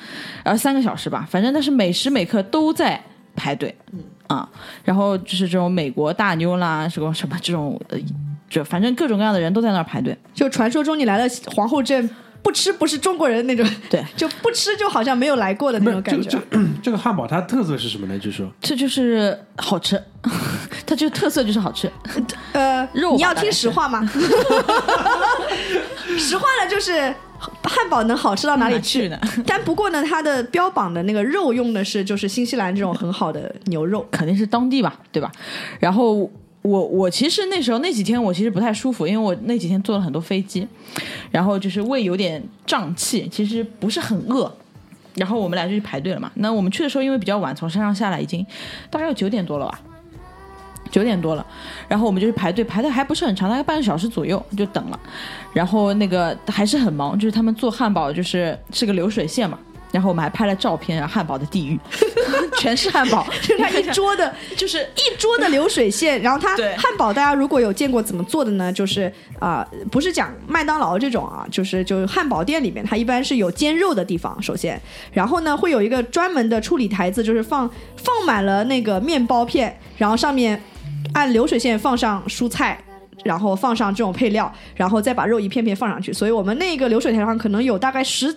然后三个小时吧，反正但是每时每刻都在排队，嗯啊，然后就是这种美国大妞啦，什么什么这种，呃，就反正各种各样的人都在那儿排队。就传说中你来了皇后镇，不吃不是中国人那种，对就不吃就好像没有来过的那种感觉。这个这个这个汉堡它特色是什么呢？就是说这就是好吃，[laughs] 它就特色就是好吃。呃，肉你要听实话吗？[laughs] 实话呢，就是汉堡能好吃到哪里 [laughs] 哪去呢？但不过呢，它的标榜的那个肉用的是就是新西兰这种很好的牛肉。肯定是当地吧，对吧？然后我我其实那时候那几天我其实不太舒服，因为我那几天坐了很多飞机，然后就是胃有点胀气，其实不是很饿。然后我们俩就去排队了嘛。那我们去的时候因为比较晚，从山上下来已经大概有九点多了吧。九点多了，然后我们就去排队，排的还不是很长，大概半个小时左右就等了。然后那个还是很忙，就是他们做汉堡就是是个流水线嘛。然后我们还拍了照片，啊，汉堡的地狱 [laughs] 全是汉堡，[laughs] 就是它一桌的，就是一桌的流水线，[laughs] 然后它汉堡，大家如果有见过怎么做的呢？就是啊、不是讲麦当劳这种啊，就是就是汉堡店里面，它一般是有煎肉的地方，首先，然后呢会有一个专门的处理台子，就是放放满了那个面包片，然后上面按流水线放上蔬菜。然后放上这种配料，然后再把肉一片片放上去。所以我们那个流水台上可能有大概十，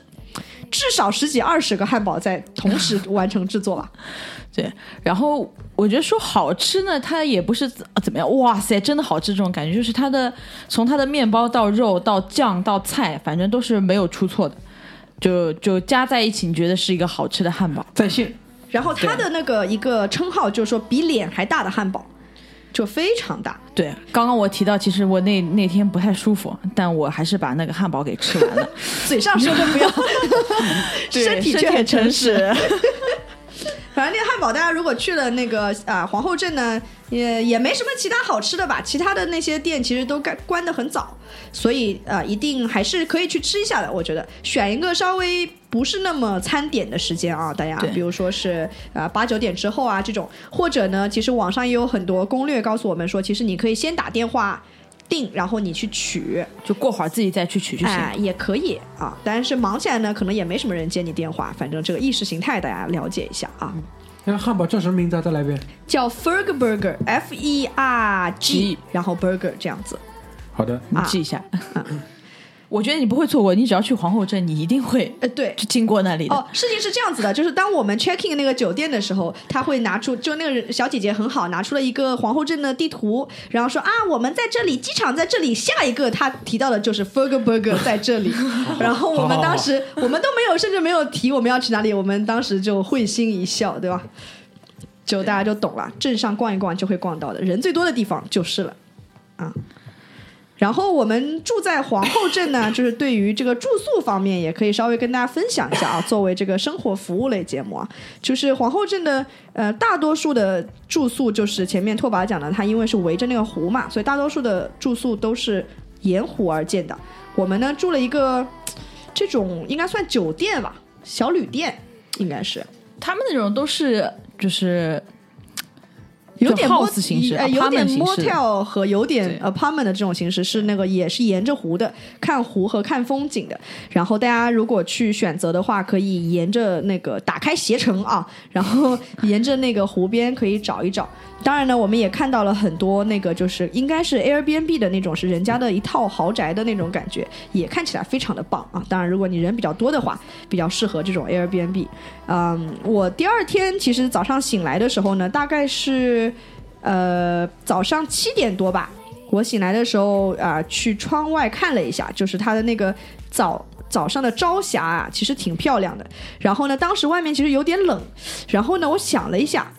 至少十几二十个汉堡在同时 [laughs] 完成制作吧。[laughs] 对，然后我觉得说好吃呢，它也不是怎怎么样，哇塞，真的好吃这种感觉，就是它的从它的面包到肉到酱到菜，反正都是没有出错的，就就加在一起，你觉得是一个好吃的汉堡。在线然后它的那个一个称号就是说比脸还大的汉堡，就非常大。对，刚刚我提到，其实我那那天不太舒服，但我还是把那个汉堡给吃完了。[laughs] 嘴上说的不要，[laughs] 身体却很诚实。。[laughs] 反正那个汉堡，大家如果去了那个啊、皇后镇呢，也也没什么其他好吃的吧。其他的那些店其实都关关的很早，所以啊、一定还是可以去吃一下的。我觉得选一个稍微不是那么餐点的时间啊，大家对比如说是呃八九点之后啊这种，或者呢，其实网上也有很多攻略告诉我们说，其实你可以先打电话定，然后你去取。就过会儿自己再去取就行。哎，也可以啊，但是忙起来呢，可能也没什么人接你电话。反正这个意识形态大家了解一下啊，那个汉堡叫什么名字啊？再来一遍。叫 Ferg Burger，F E R G，G 然后 Burger 这样子。好的，你记一下。我觉得你不会错过，你只要去皇后镇，你一定会呃，对。就经过那里的。哦，事情是这样子的，就是当我们 checking 那个酒店的时候，他会拿出，就那个小姐姐很好，拿出了一个皇后镇的地图，然后说啊，我们在这里，机场在这里，下一个他提到的就是 Ferg Burger 在这里，[laughs] 然后我们当时我们都没有，甚至没有提我们要去哪里，我们当时就会心一笑，对吧？就大家就懂了，镇上逛一逛就会逛到的，人最多的地方就是了，啊。然后我们住在皇后镇呢，[laughs] 就是对于这个住宿方面，也可以稍微跟大家分享一下啊。[laughs] 作为这个生活服务类节目啊，就是皇后镇的呃大多数的住宿，就是前面拓跋讲的，它因为是围着那个湖嘛，所以大多数的住宿都是沿湖而建的。我们呢住了一个这种应该算酒店吧，小旅店应该是。他们那种都是就是有点就 mot- house 形式呃，有点式 motel 和有点对 apartment 的这种形式，是那个也是沿着湖的，看湖和看风景的。然后大家如果去选择的话，可以沿着那个打开携程啊，然后 [laughs] 沿着那个湖边可以找一找。当然呢，我们也看到了很多那个就是应该是 Airbnb 的那种，是人家的一套豪宅的那种感觉，也看起来非常的棒啊。当然，如果你人比较多的话，比较适合这种 Airbnb。嗯，我第二天其实早上醒来的时候呢，大概是呃早上七点多吧，我醒来的时候啊、去窗外看了一下，就是它的那个早早上的朝霞啊，其实挺漂亮的。然后呢，当时外面其实有点冷，然后呢，我想了一下。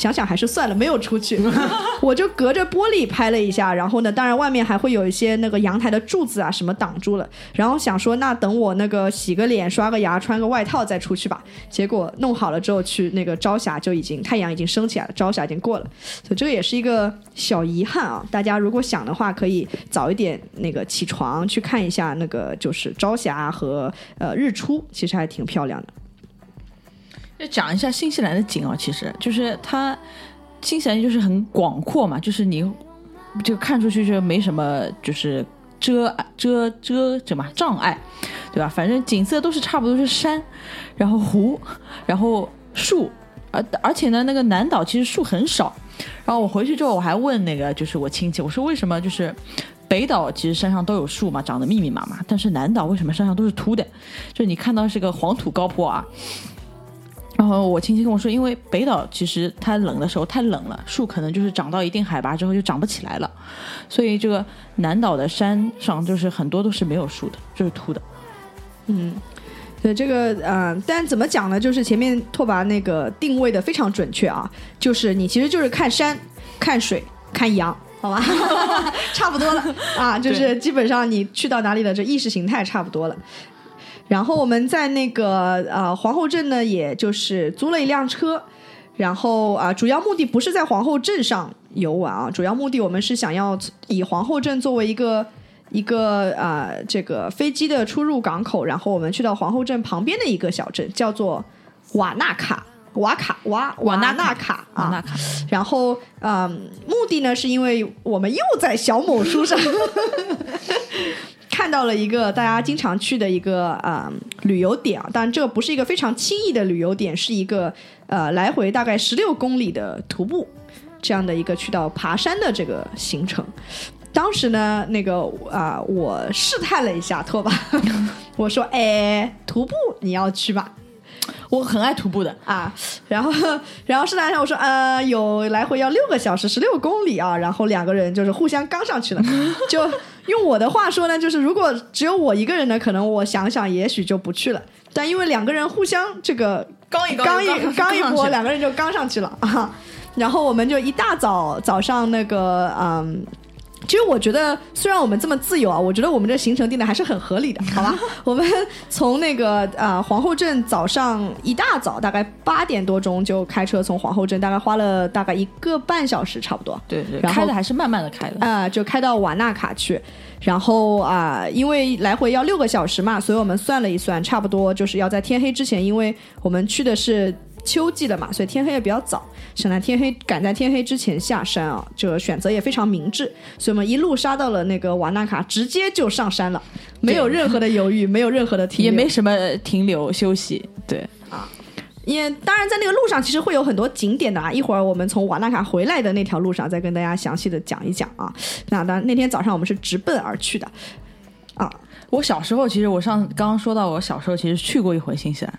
想想还是算了，没有出去，[laughs] 我就隔着玻璃拍了一下。然后呢，当然外面还会有一些那个阳台的柱子啊什么挡住了。然后想说，那等我那个洗个脸、刷个牙、穿个外套再出去吧。结果弄好了之后去那个朝霞就已经太阳已经升起来了，朝霞已经过了，所以这个也是一个小遗憾啊。大家如果想的话，可以早一点那个起床去看一下那个就是朝霞和呃日出，其实还挺漂亮的。就讲一下新西兰的景哦，其实就是它新西兰就是很广阔嘛，就是你就看出去就没什么就是遮遮遮什么障碍，对吧？反正景色都是差不多是山，然后湖，然后树，而而且呢，那个南岛其实树很少。然后我回去之后，我还问那个就是我亲戚，我说为什么就是北岛其实山上都有树嘛，长得密密麻麻，但是南岛为什么山上都是秃的？就是你看到是个黄土高坡啊。然后我亲戚跟我说，因为北岛其实它冷的时候太冷了，树可能就是长到一定海拔之后就长不起来了，所以这个南岛的山上就是很多都是没有树的，就是秃的。嗯对这个，呃，但怎么讲呢？就是前面拓跋那个定位的非常准确啊，就是你其实就是看山、看水、看羊，好吧，[laughs] 差不多了啊，就是基本上你去到哪里了，这意识形态差不多了。然后我们在那个呃皇后镇呢，也就是租了一辆车，然后啊、主要目的不是在皇后镇上游玩啊，主要目的我们是想要以皇后镇作为一个一个啊、这个飞机的出入港口，然后我们去到皇后镇旁边的一个小镇，叫做瓦纳卡。瓦卡瓦瓦纳纳卡啊，瓦纳卡然后嗯，目的呢是因为我们又在小某书上 [laughs] 看到了一个大家经常去的一个啊旅游点啊，当然这不是一个非常轻易的旅游点，是一个呃来回大概十六公里的徒步这样的一个去到爬山的这个行程。当时呢，那个啊、我试探了一下拓跋，[laughs] 我说：“哎，徒步你要去吧？”我很爱徒步的，啊，[laughs] 然后然后试探一下，我说呃，有来回要六个小时，十六公里啊，然后两个人就是互相刚上去了。[laughs] 就用我的话说呢，就是如果只有我一个人呢，可能我想想，也许就不去了。但因为两个人互相这个刚一刚一刚一波，两两个人就刚上去了啊。然后我们就一大早早上那个嗯。其实我觉得，虽然我们这么自由啊，我觉得我们这行程定的还是很合理的，[laughs] 好吧？我们从那个啊、皇后镇早上一大早，大概八点多钟就开车从皇后镇，大概花了大概一个半小时差不多，对对，然后开的还是慢慢的开的。啊、就开到瓦纳卡去，然后啊、因为来回要六个小时嘛，所以我们算了一算，差不多就是要在天黑之前，因为我们去的是秋季的嘛，所以天黑也比较早，想在天黑赶在天黑之前下山啊，这个选择也非常明智，所以我们一路杀到了那个瓦纳卡，直接就上山了，没有任何的犹豫，没有任何的停留，也没什么停留休息，对啊，也当然，在那个路上其实会有很多景点的啊。一会儿我们从瓦纳卡回来的那条路上，再跟大家详细的讲一讲啊。那当然，那天早上我们是直奔而去的啊。我小时候其实我上刚刚说到我小时候其实去过一回新西兰，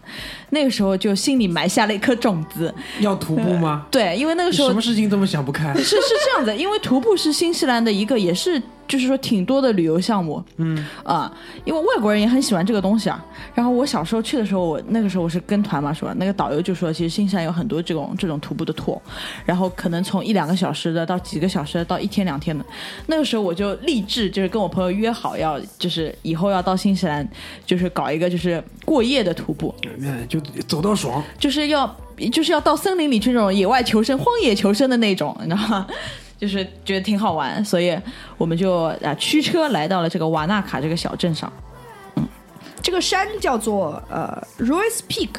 那个时候就心里埋下了一颗种子。要徒步吗？对，因为那个时候什么事情这么想不开？是是这样子，因为徒步是新西兰的一个，也是就是说挺多的旅游项目。嗯啊、因为外国人也很喜欢这个东西啊。然后我小时候去的时候，我那个时候我是跟团嘛，是吧那个导游就说，其实新西兰有很多这种这种徒步的 tour，然后可能从一两个小时的到几个小时的到一天两天的。那个时候我就立志，就是跟我朋友约好要，就是以后要到新西兰，就是搞一个就是过夜的徒步。嗯就走到爽。就是要就是要到森林里去那种野外求生、荒野求生的那种，你知道吗？就是觉得挺好玩，所以我们就啊驱车来到了这个瓦纳卡这个小镇上。嗯这个山叫做呃 Royce Peak，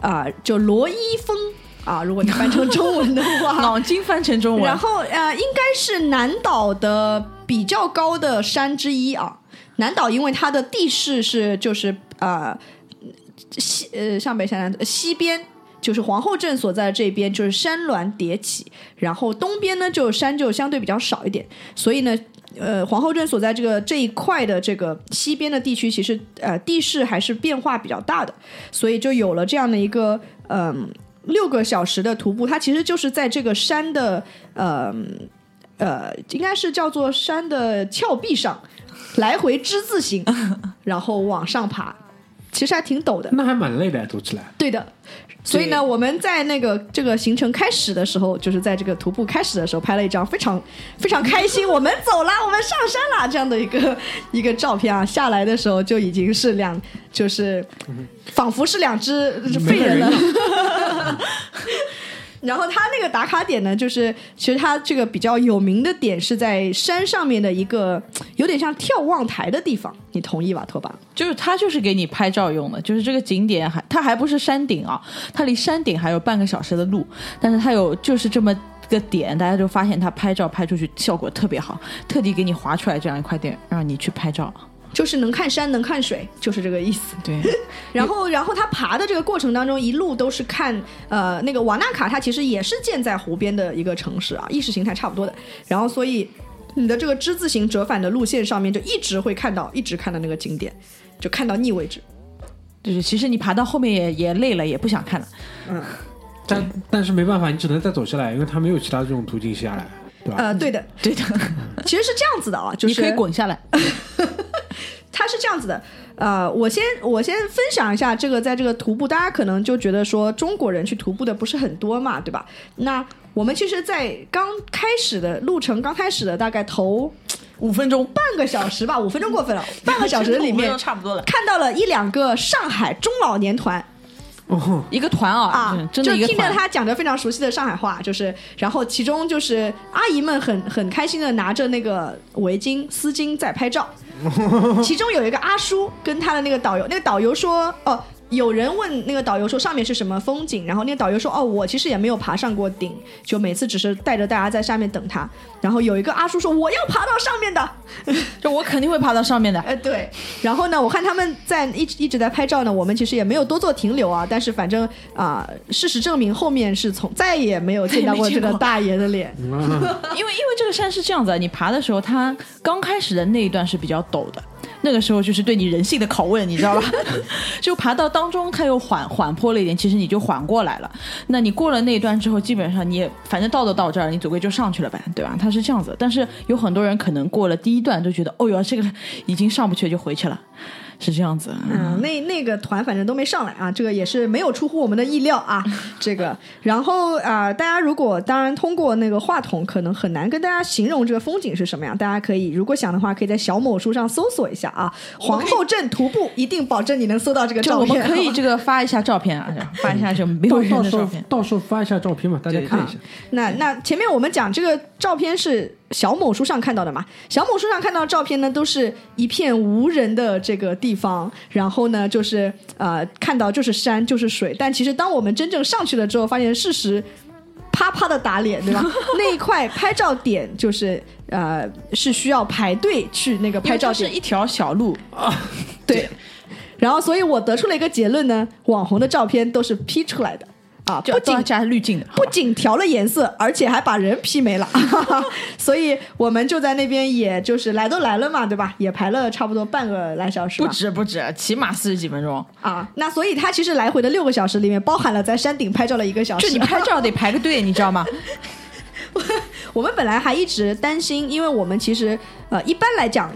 啊、就罗伊峰啊，如果你翻成中文的话。[laughs] 脑筋翻成中文，然后呃，应该是南岛的比较高的山之一啊。南岛因为它的地势是就是呃西呃上北下南呃西边。就是皇后镇所在的这边，就是山峦叠起，然后东边呢，就山就相对比较少一点，所以呢，呃，皇后镇所在这个这一块的这个西边的地区，其实呃地势还是变化比较大的，所以就有了这样的一个嗯、六个小时的徒步，它其实就是在这个山的呃呃，应该是叫做山的峭壁上来回之字形，[laughs] 然后往上爬，其实还挺陡的。那还蛮累的，走起来。对的，所以呢，我们在那个这个行程开始的时候，就是在这个徒步开始的时候，拍了一张非常非常开心，我们走啦，我们上山啦这样的一个 [laughs] 一个照片啊。下来的时候就已经是两，就是仿佛是两只废人了。然后他那个打卡点呢，就是其实他这个比较有名的点是在山上面的一个有点像眺望台的地方，你同意吧，托巴？就是它就是给你拍照用的，就是这个景点还它还不是山顶啊，它离山顶还有半个小时的路，但是它有就是这么个点，大家就发现它拍照拍出去效果特别好，特地给你划出来这样一块点让你去拍照。就是能看山，能看水，就是这个意思。对，[laughs] 然后，然后他爬的这个过程当中，一路都是看，呃，那个瓦纳卡，它其实也是建在湖边的一个城市啊，意识形态差不多的。然后，所以你的这个之字形折返的路线上面，就一直会看到，一直看到那个景点，就看到腻为止。就是其实你爬到后面也也累了，也不想看了。嗯，但但是没办法，你只能再走下来，因为它没有其他这种途径下来，对吧？呃，对的，[laughs] 对的，[laughs] 其实是这样子的啊，[laughs] 就是你可以滚下来。它是这样子的，呃，我先我先分享一下这个，在这个徒步，大家可能就觉得说中国人去徒步的不是很多嘛，对吧？那我们其实，在刚开始的路程，刚开始的大概头五分钟，半个小时吧，五分钟过分了，半个小时里面差不多了，看到了一两个上海中老年团。哦，一个团啊，啊，真的就听着团。他讲着非常熟悉的上海话，就是，然后其中就是阿姨们很很开心的拿着那个围巾丝巾在拍照，[laughs] 其中有一个阿叔跟他的那个导游，那个导游说，哦。有人问那个导游说上面是什么风景，然后那个导游说哦，我其实也没有爬上过顶，就每次只是带着大家在下面等他。然后有一个阿叔说我要爬到上面的，就我肯定会爬到上面的。呃，对。然后呢，我看他们在一直一直在拍照呢，我们其实也没有多做停留啊。但是反正啊、事实证明后面是从再也没有见到过这个大爷的脸。因为因为这个山是这样子啊，你爬的时候，它刚开始的那一段是比较陡的，那个时候就是对你人性的拷问，你知道吧？[laughs] 就爬到当中，它又缓缓坡了一点，其实你就缓过来了。那你过了那一段之后，基本上你也反正到都到这儿，你总归就上去了呗，对吧？它是这样子，但是有很多人可能过了第一段就觉得，哦哟，这个已经上不去，就回去了，是这样子。嗯，那那个团反正都没上来啊，这个也是没有出乎我们的意料啊。[laughs] 这个，然后啊、大家如果当然通过那个话筒，可能很难跟大家形容这个风景是什么样。大家可以如果想的话，可以在小某书上搜索一下啊，皇后镇徒步，一定保证你能搜到这个照片。我们可以这个发一下照片啊，发一下就没有人到到时候的照片。到时候发一下照片嘛，大家看一下。那那前面我们讲这个照片是小某书上看到的嘛？小某书上看到的照片呢，都是一片无人的这个地方，然后呢，就是呃看到就是山就是水，但其实当我们真正上去了之后，发现事实啪啪的打脸，对吧？[laughs] 那一块拍照点就是呃是需要排队去那个拍照点是一条小路，[laughs] 对。然后，所以我得出了一个结论呢：网红的照片都是 P 出来的啊，就不仅加滤镜的。不仅调了颜色，而且还把人 P 没了，[laughs] 所以我们就在那边，也就是来都来了嘛，对吧？也排了差不多半个来小时不。止不止，起码四十几分钟。啊，那所以他其实来回的六个小时里面，包含了在山顶拍照的一个小时。就你拍照得排个队，你知道吗？[laughs] 我们本来还一直担心，因为我们其实呃一般来讲。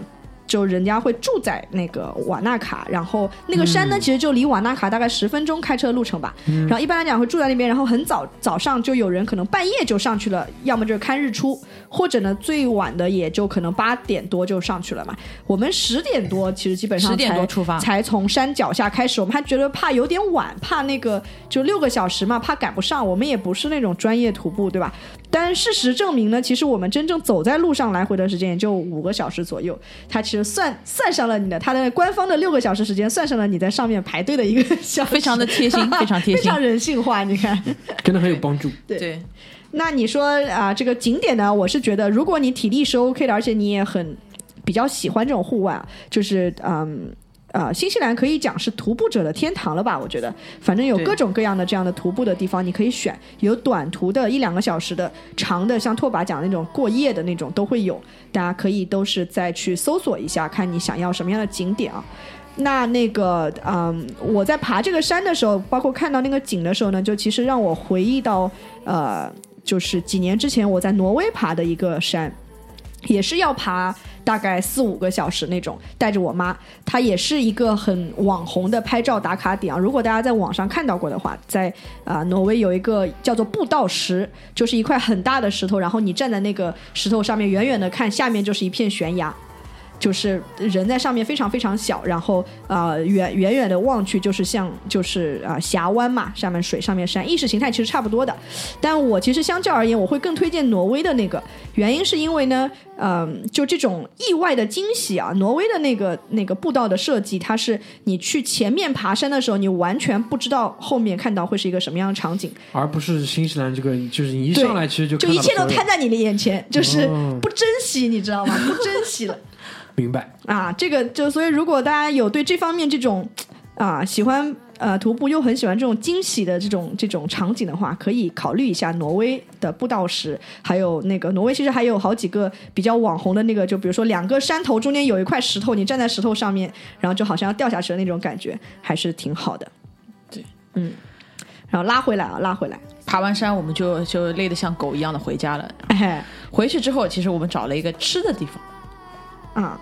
就人家会住在那个瓦纳卡，然后那个山呢，其实就离瓦纳卡大概十分钟开车路程吧。然后一般来讲会住在那边，然后很早早上就有人可能半夜就上去了，要么就是看日出，或者呢最晚的也就可能八点多就上去了嘛。我们十点多其实基本上10点才多出发才从山脚下开始，我们还觉得怕有点晚，怕那个就六个小时嘛，怕赶不上。我们也不是那种专业徒步，对吧？但事实证明呢，其实我们真正走在路上来回的时间也就五个小时左右。它其实算算上了你的它的官方的六个小时时间，算上了你在上面排队的一个小时，非常的贴心，[laughs] 非常贴心非常。人性化。你看，真的很有帮助。[laughs] 对对，那你说啊、这个景点呢，我是觉得，如果你体力是 OK 的，而且你也很比较喜欢这种户外啊，就是嗯。呃，新西兰可以讲是徒步者的天堂了吧？我觉得，反正有各种各样的这样的徒步的地方，你可以选，有短途的一两个小时的，长的像拓跋讲的那种过夜的那种都会有，大家可以都是再去搜索一下，看你想要什么样的景点啊。那那个，嗯，我在爬这个山的时候，包括看到那个景的时候呢，就其实让我回忆到，呃，就是几年之前我在挪威爬的一个山，也是要爬大概四五个小时那种，带着我妈，她也是一个很网红的拍照打卡点啊。如果大家在网上看到过的话，在啊、挪威有一个叫做步道石，就是一块很大的石头，然后你站在那个石头上面，远远的看，下面就是一片悬崖。就是人在上面非常非常小，然后呃远远远的望去就是像就是啊、峡湾嘛，上面水上面山，意识形态其实差不多的。但我其实相较而言，我会更推荐挪威的那个，原因是因为呢，嗯、就这种意外的惊喜啊，挪威的那个那个步道的设计，它是你去前面爬山的时候，你完全不知道后面看到会是一个什么样的场景，而不是新西兰这个，就是你一上来其实就就一切都摊在你的眼前，就是哦不珍惜，你知道吗？不珍惜了。明白。啊，这个就所以，如果大家有对这方面这种啊喜欢呃徒步又很喜欢这种惊喜的这种这种场景的话，可以考虑一下挪威的步道石，还有那个挪威其实还有好几个比较网红的那个，就比如说两个山头中间有一块石头，你站在石头上面，然后就好像要掉下去的那种感觉，还是挺好的。对，嗯，然后拉回来啊，拉回来，爬完山我们就就累得像狗一样的回家了。哎。回去之后，其实我们找了一个吃的地方，啊，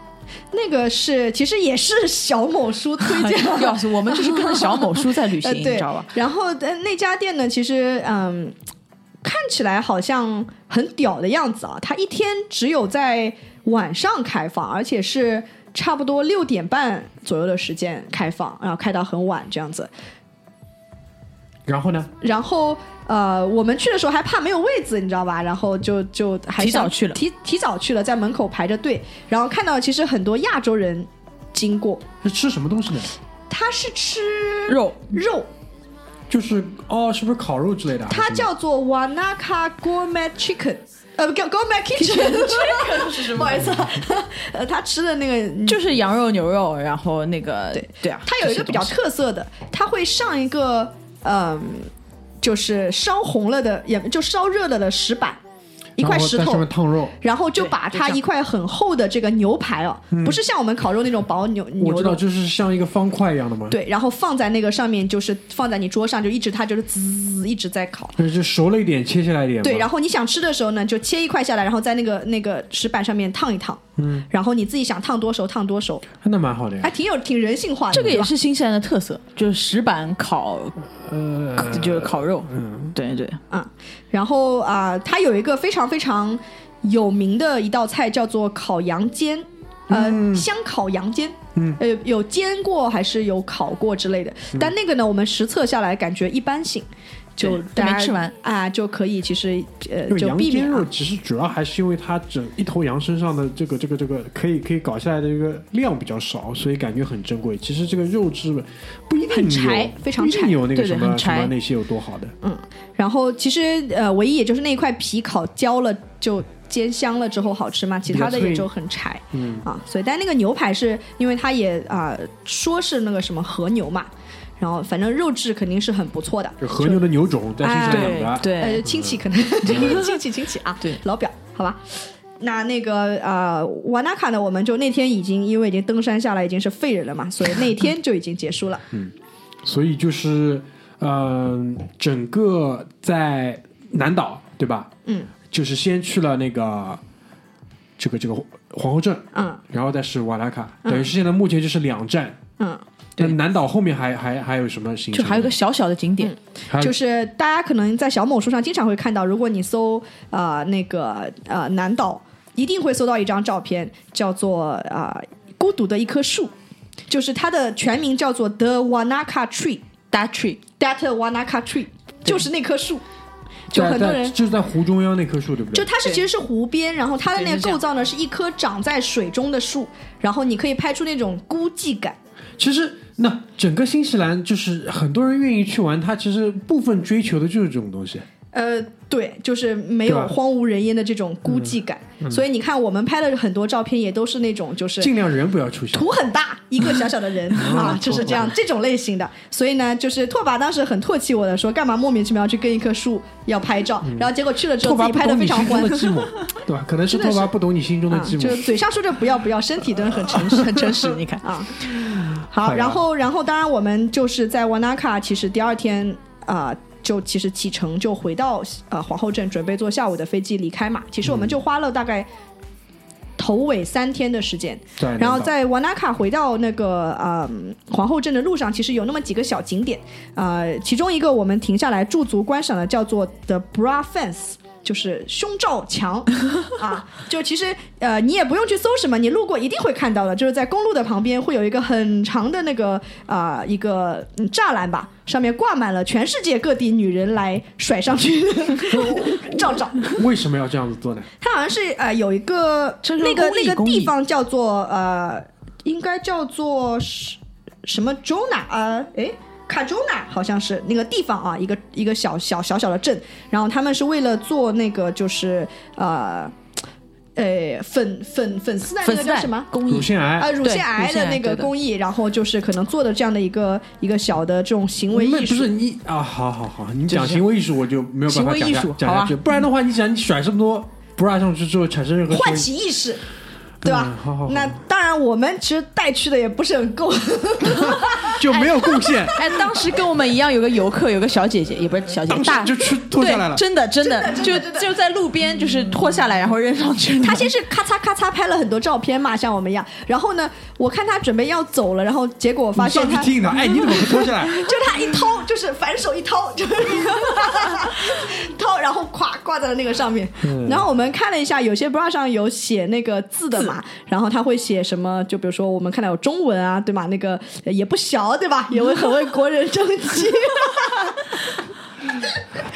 那个是其实也是小某书推荐的，[laughs] 要是我们就是跟着小某书在旅行，[laughs] 你知道吧？然后呃那家店呢，其实嗯，看起来好像很屌的样子啊。它一天只有在晚上开放，而且是差不多六点半左右的时间开放，然后开到很晚这样子。然后呢？然后呃，我们去的时候还怕没有位子，你知道吧？然后就就还想提早去了提提早去了，在门口排着队，然后看到其实很多亚洲人经过，是吃什么东西呢？他是吃肉肉，就是哦，是不是烤肉之类的？它叫做 Wanaka Gourmet Chicken。呃，不叫 Gourmet Kitchen，[laughs] 是什么？不好意思啊，呃，[laughs] 他吃的那个就是羊肉、牛肉，然后那个对对啊，它有一个比较特色的，它会上一个嗯，就是烧红了的，也就烧热了的石板，一块石头然后在上面，烫肉。然后就把它一块很厚的这个牛排哦，不是像我们烤肉那种薄牛我知道，牛肉。就是像一个方块一样的嘛。，对，然后放在那个上面，就是放在你桌上，就一直它就是滋一直在烤。就熟了一点，切下来一点。对，然后你想吃的时候呢，就切一块下来，然后在那个那个石板上面烫一烫，嗯，然后你自己想烫多熟烫多熟，那蛮好的呀还。挺有挺人性化的。这个也是新西兰的特色，就是石板烤，呃，就是烤肉。嗯，对对，啊、然后啊、它有一个非常非常有名的一道菜叫做烤羊肩，呃，香烤羊肩。嗯，呃，有煎过还是有烤过之类的，但那个呢，我们实测下来感觉一般性，就对大家没吃完啊，就可以其实呃就避免、肉其实主要还是因为它整一头羊身上的这个这个这个可以可以搞下来的这个量比较少，所以感觉很珍贵。其实这个肉质不一定很柴非常柴不一定有那个什么柴么那些有多好的。嗯然后其实呃，唯一也就是那一块皮烤焦了就煎香了之后好吃嘛，其他的也就很柴。嗯啊，所以但那个牛排是因为它也啊、说是那个什么和牛嘛，然后反正肉质肯定是很不错的。就和牛的牛种在新西兰哎养的，对呃，亲戚可能 [laughs] 亲戚亲戚啊，对老表，好吧。那那个呃，瓦纳卡呢，我们就那天已经因为已经登山下来已经是废人了嘛，所以那天就已经结束了。嗯所以就是嗯、整个在南岛对吧？嗯，就是先去了那个这个这个皇后镇，嗯然后再是瓦拉卡，等于是现在目前就是两站。嗯，那南岛后面还还还有什么行程？就还有个小小的景点，就是大家可能在小某书上经常会看到，如果你搜呃那个呃南岛，一定会搜到一张照片，叫做啊、呃孤独的一棵树，就是它的全名叫做 The Wanaka Tree。That tree，That Wanaka Tree 就是那棵树，就很多人。就是在湖中央那棵树，对不对？就它是其实是湖边，然后它的那个构造呢是一棵长在水中的树，然后你可以拍出那种孤寂感。其实那整个新西兰就是很多人愿意去玩，他其实部分追求的就是这种东西。呃，对，就是没有荒无人烟的这种孤寂感。所以你看，我们拍的很多照片也都是那种就是尽量人不要出现。图很大，一个小小的人 [laughs] 啊，就是这样这种类型的。所以呢，就是拓跋当时很唾弃我的，说干嘛莫名其妙去跟一棵树要拍照，然后结果去了之后自己拍的非常欢 [laughs] 对吧？可能是拓跋不懂你心中的啊，寂寞。就是嘴上说着不要不要，身体都很诚实，很诚实。[laughs] 你看啊，好，然后然后当然我们就是在瓦纳卡，其实第二天啊、就其实启程就回到呃皇后镇，准备坐下午的飞机离开嘛。其实我们就花了大概头尾三天的时间，对然后在瓦纳卡回到那个呃皇后镇的路上，其实有那么几个小景点，呃，其中一个我们停下来驻足观赏的叫做 The Bra Fence。就是胸罩墙 [laughs] 啊，就其实呃，你也不用去搜什么，你路过一定会看到的。就是在公路的旁边会有一个很长的那个啊、一个嗯栅栏吧，上面挂满了全世界各地女人来甩上去的 [laughs] 照照。为什么要这样子做呢？它好像是呃有一个那个那个地方叫做呃，应该叫做什什么 Jona 呃，诶。卡州纳好像是那个地方啊，一个一个小小小小的镇，然后他们是为了做那个就是呃，呃粉粉粉丝的那个叫什么？公益。乳腺癌。啊，乳腺癌的那个公益，然后就是可能做的这样的一个一个小的这种行为艺术，不是你啊，好好好，你讲行为艺术我就没有办法讲下行为艺术好吧讲下去，不然的话，你想你甩这么多 bra 上去之后产生任何唤起意识，对吧？嗯好好好那当然，我们其实带去的也不是很够。[laughs] 就没有贡献，哎，当时跟我们一样有个游客，有个小姐姐，也不是小姐姐，大就去脱下来了对，。真的真的就就在路边就是脱下来然后扔上去。他先是咔嚓咔嚓拍了很多照片嘛，像我们一样。然后呢，我看他准备要走了，然后结果我发现他上去听的，哎，你怎么不脱下来？[laughs] 就他一掏，就是反手一掏，[laughs] 就是掏，然后咵挂在了那个上面。然后我们看了一下，有些 bra 上有写那个字的嘛，然后他会写什么？就比如说我们看到有中文啊，对吗？那个呃也不小，对吧？也会很为国人争气。[laughs]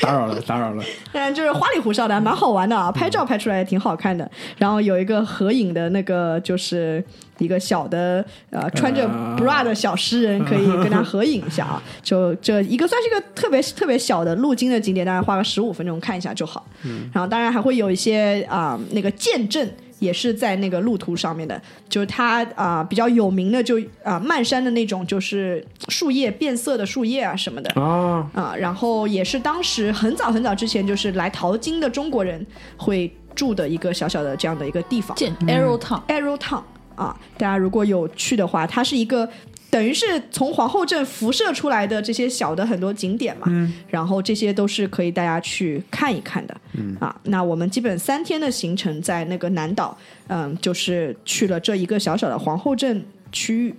打扰了，打扰了。但就是花里胡哨的，蛮好玩的啊，拍照拍出来也挺好看的。然后有一个合影的那个，就是一个小的呃穿着啊 bra 的小诗人，可以跟他合影一下啊。[laughs] 就这一个算是一个特别特别小的路经的景点，大概花个十五分钟看一下就好。嗯然后当然还会有一些啊、那个见证。也是在那个路途上面的，就是它啊、比较有名的就啊、漫山的那种，就是树叶变色的树叶啊什么的，啊，啊，然后也是当时很早很早之前，就是来淘金的中国人会住的一个小小的这样的一个地方。见 Arrow Town，，Arrow Town 啊，大家如果有去的话，它是一个等于是从皇后镇辐射出来的这些小的很多景点嘛，然后这些都是可以大家去看一看的，啊，那我们基本三天的行程在那个南岛，嗯，就是去了这一个小小的皇后镇区域，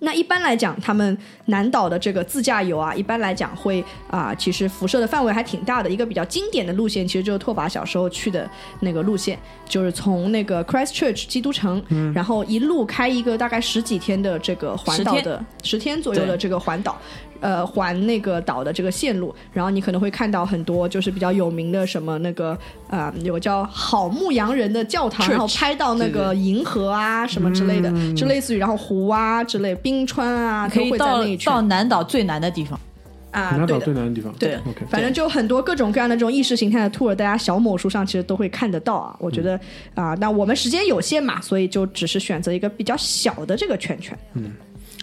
那一般来讲，他们南岛的这个自驾游啊，一般来讲会啊、其实辐射的范围还挺大的。一个比较经典的路线，其实就是拓跋小时候去的那个路线，就是从那个 Christchurch 基督城，然后一路开一个大概十几天的这个环岛的十天左右的这个环岛。呃，环那个岛的这个线路，然后你可能会看到很多就是比较有名的什么那个呃，有个叫好牧羊人的教堂，然后拍到那个银河啊什么之类的，就类似于然后湖啊之类，冰川啊都会在可以到到南岛最南的地方。啊，南岛最难的地方。对的 OK，反正就很多各种各样的这种意识形态的 tour，大家小某书上其实都会看得到啊。我觉得啊、那我们时间有限嘛，所以就只是选择一个比较小的这个圈圈。嗯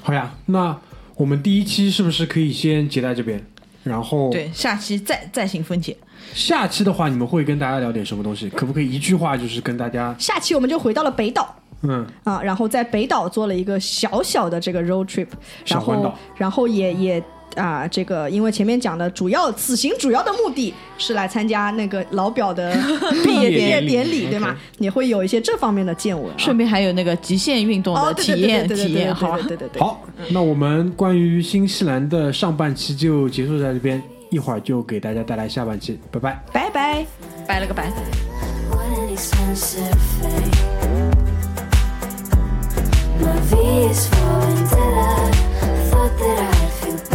好呀，那我们第一期是不是可以先截在这边？然后对，下期再再行分解。下期的话，你们会跟大家聊点什么东西？可不可以一句话就是跟大家下期我们就回到了北岛。嗯啊，然后在北岛做了一个小小的这个 road trip，然后然后也也啊，这个因为前面讲的主要此行主要的目的是来参加那个老表的 [laughs] 毕业典礼典礼，对吗？也会有一些这方面的见闻啊。顺便还有那个极限运动哦，的对对对体验体验，好吧对？对对。好，那我们关于新西兰的上半期就结束在这边，一会儿就给大家带来下半期，拜拜。拜拜。拜了个拜。My V is for vendetta. I thought that I'd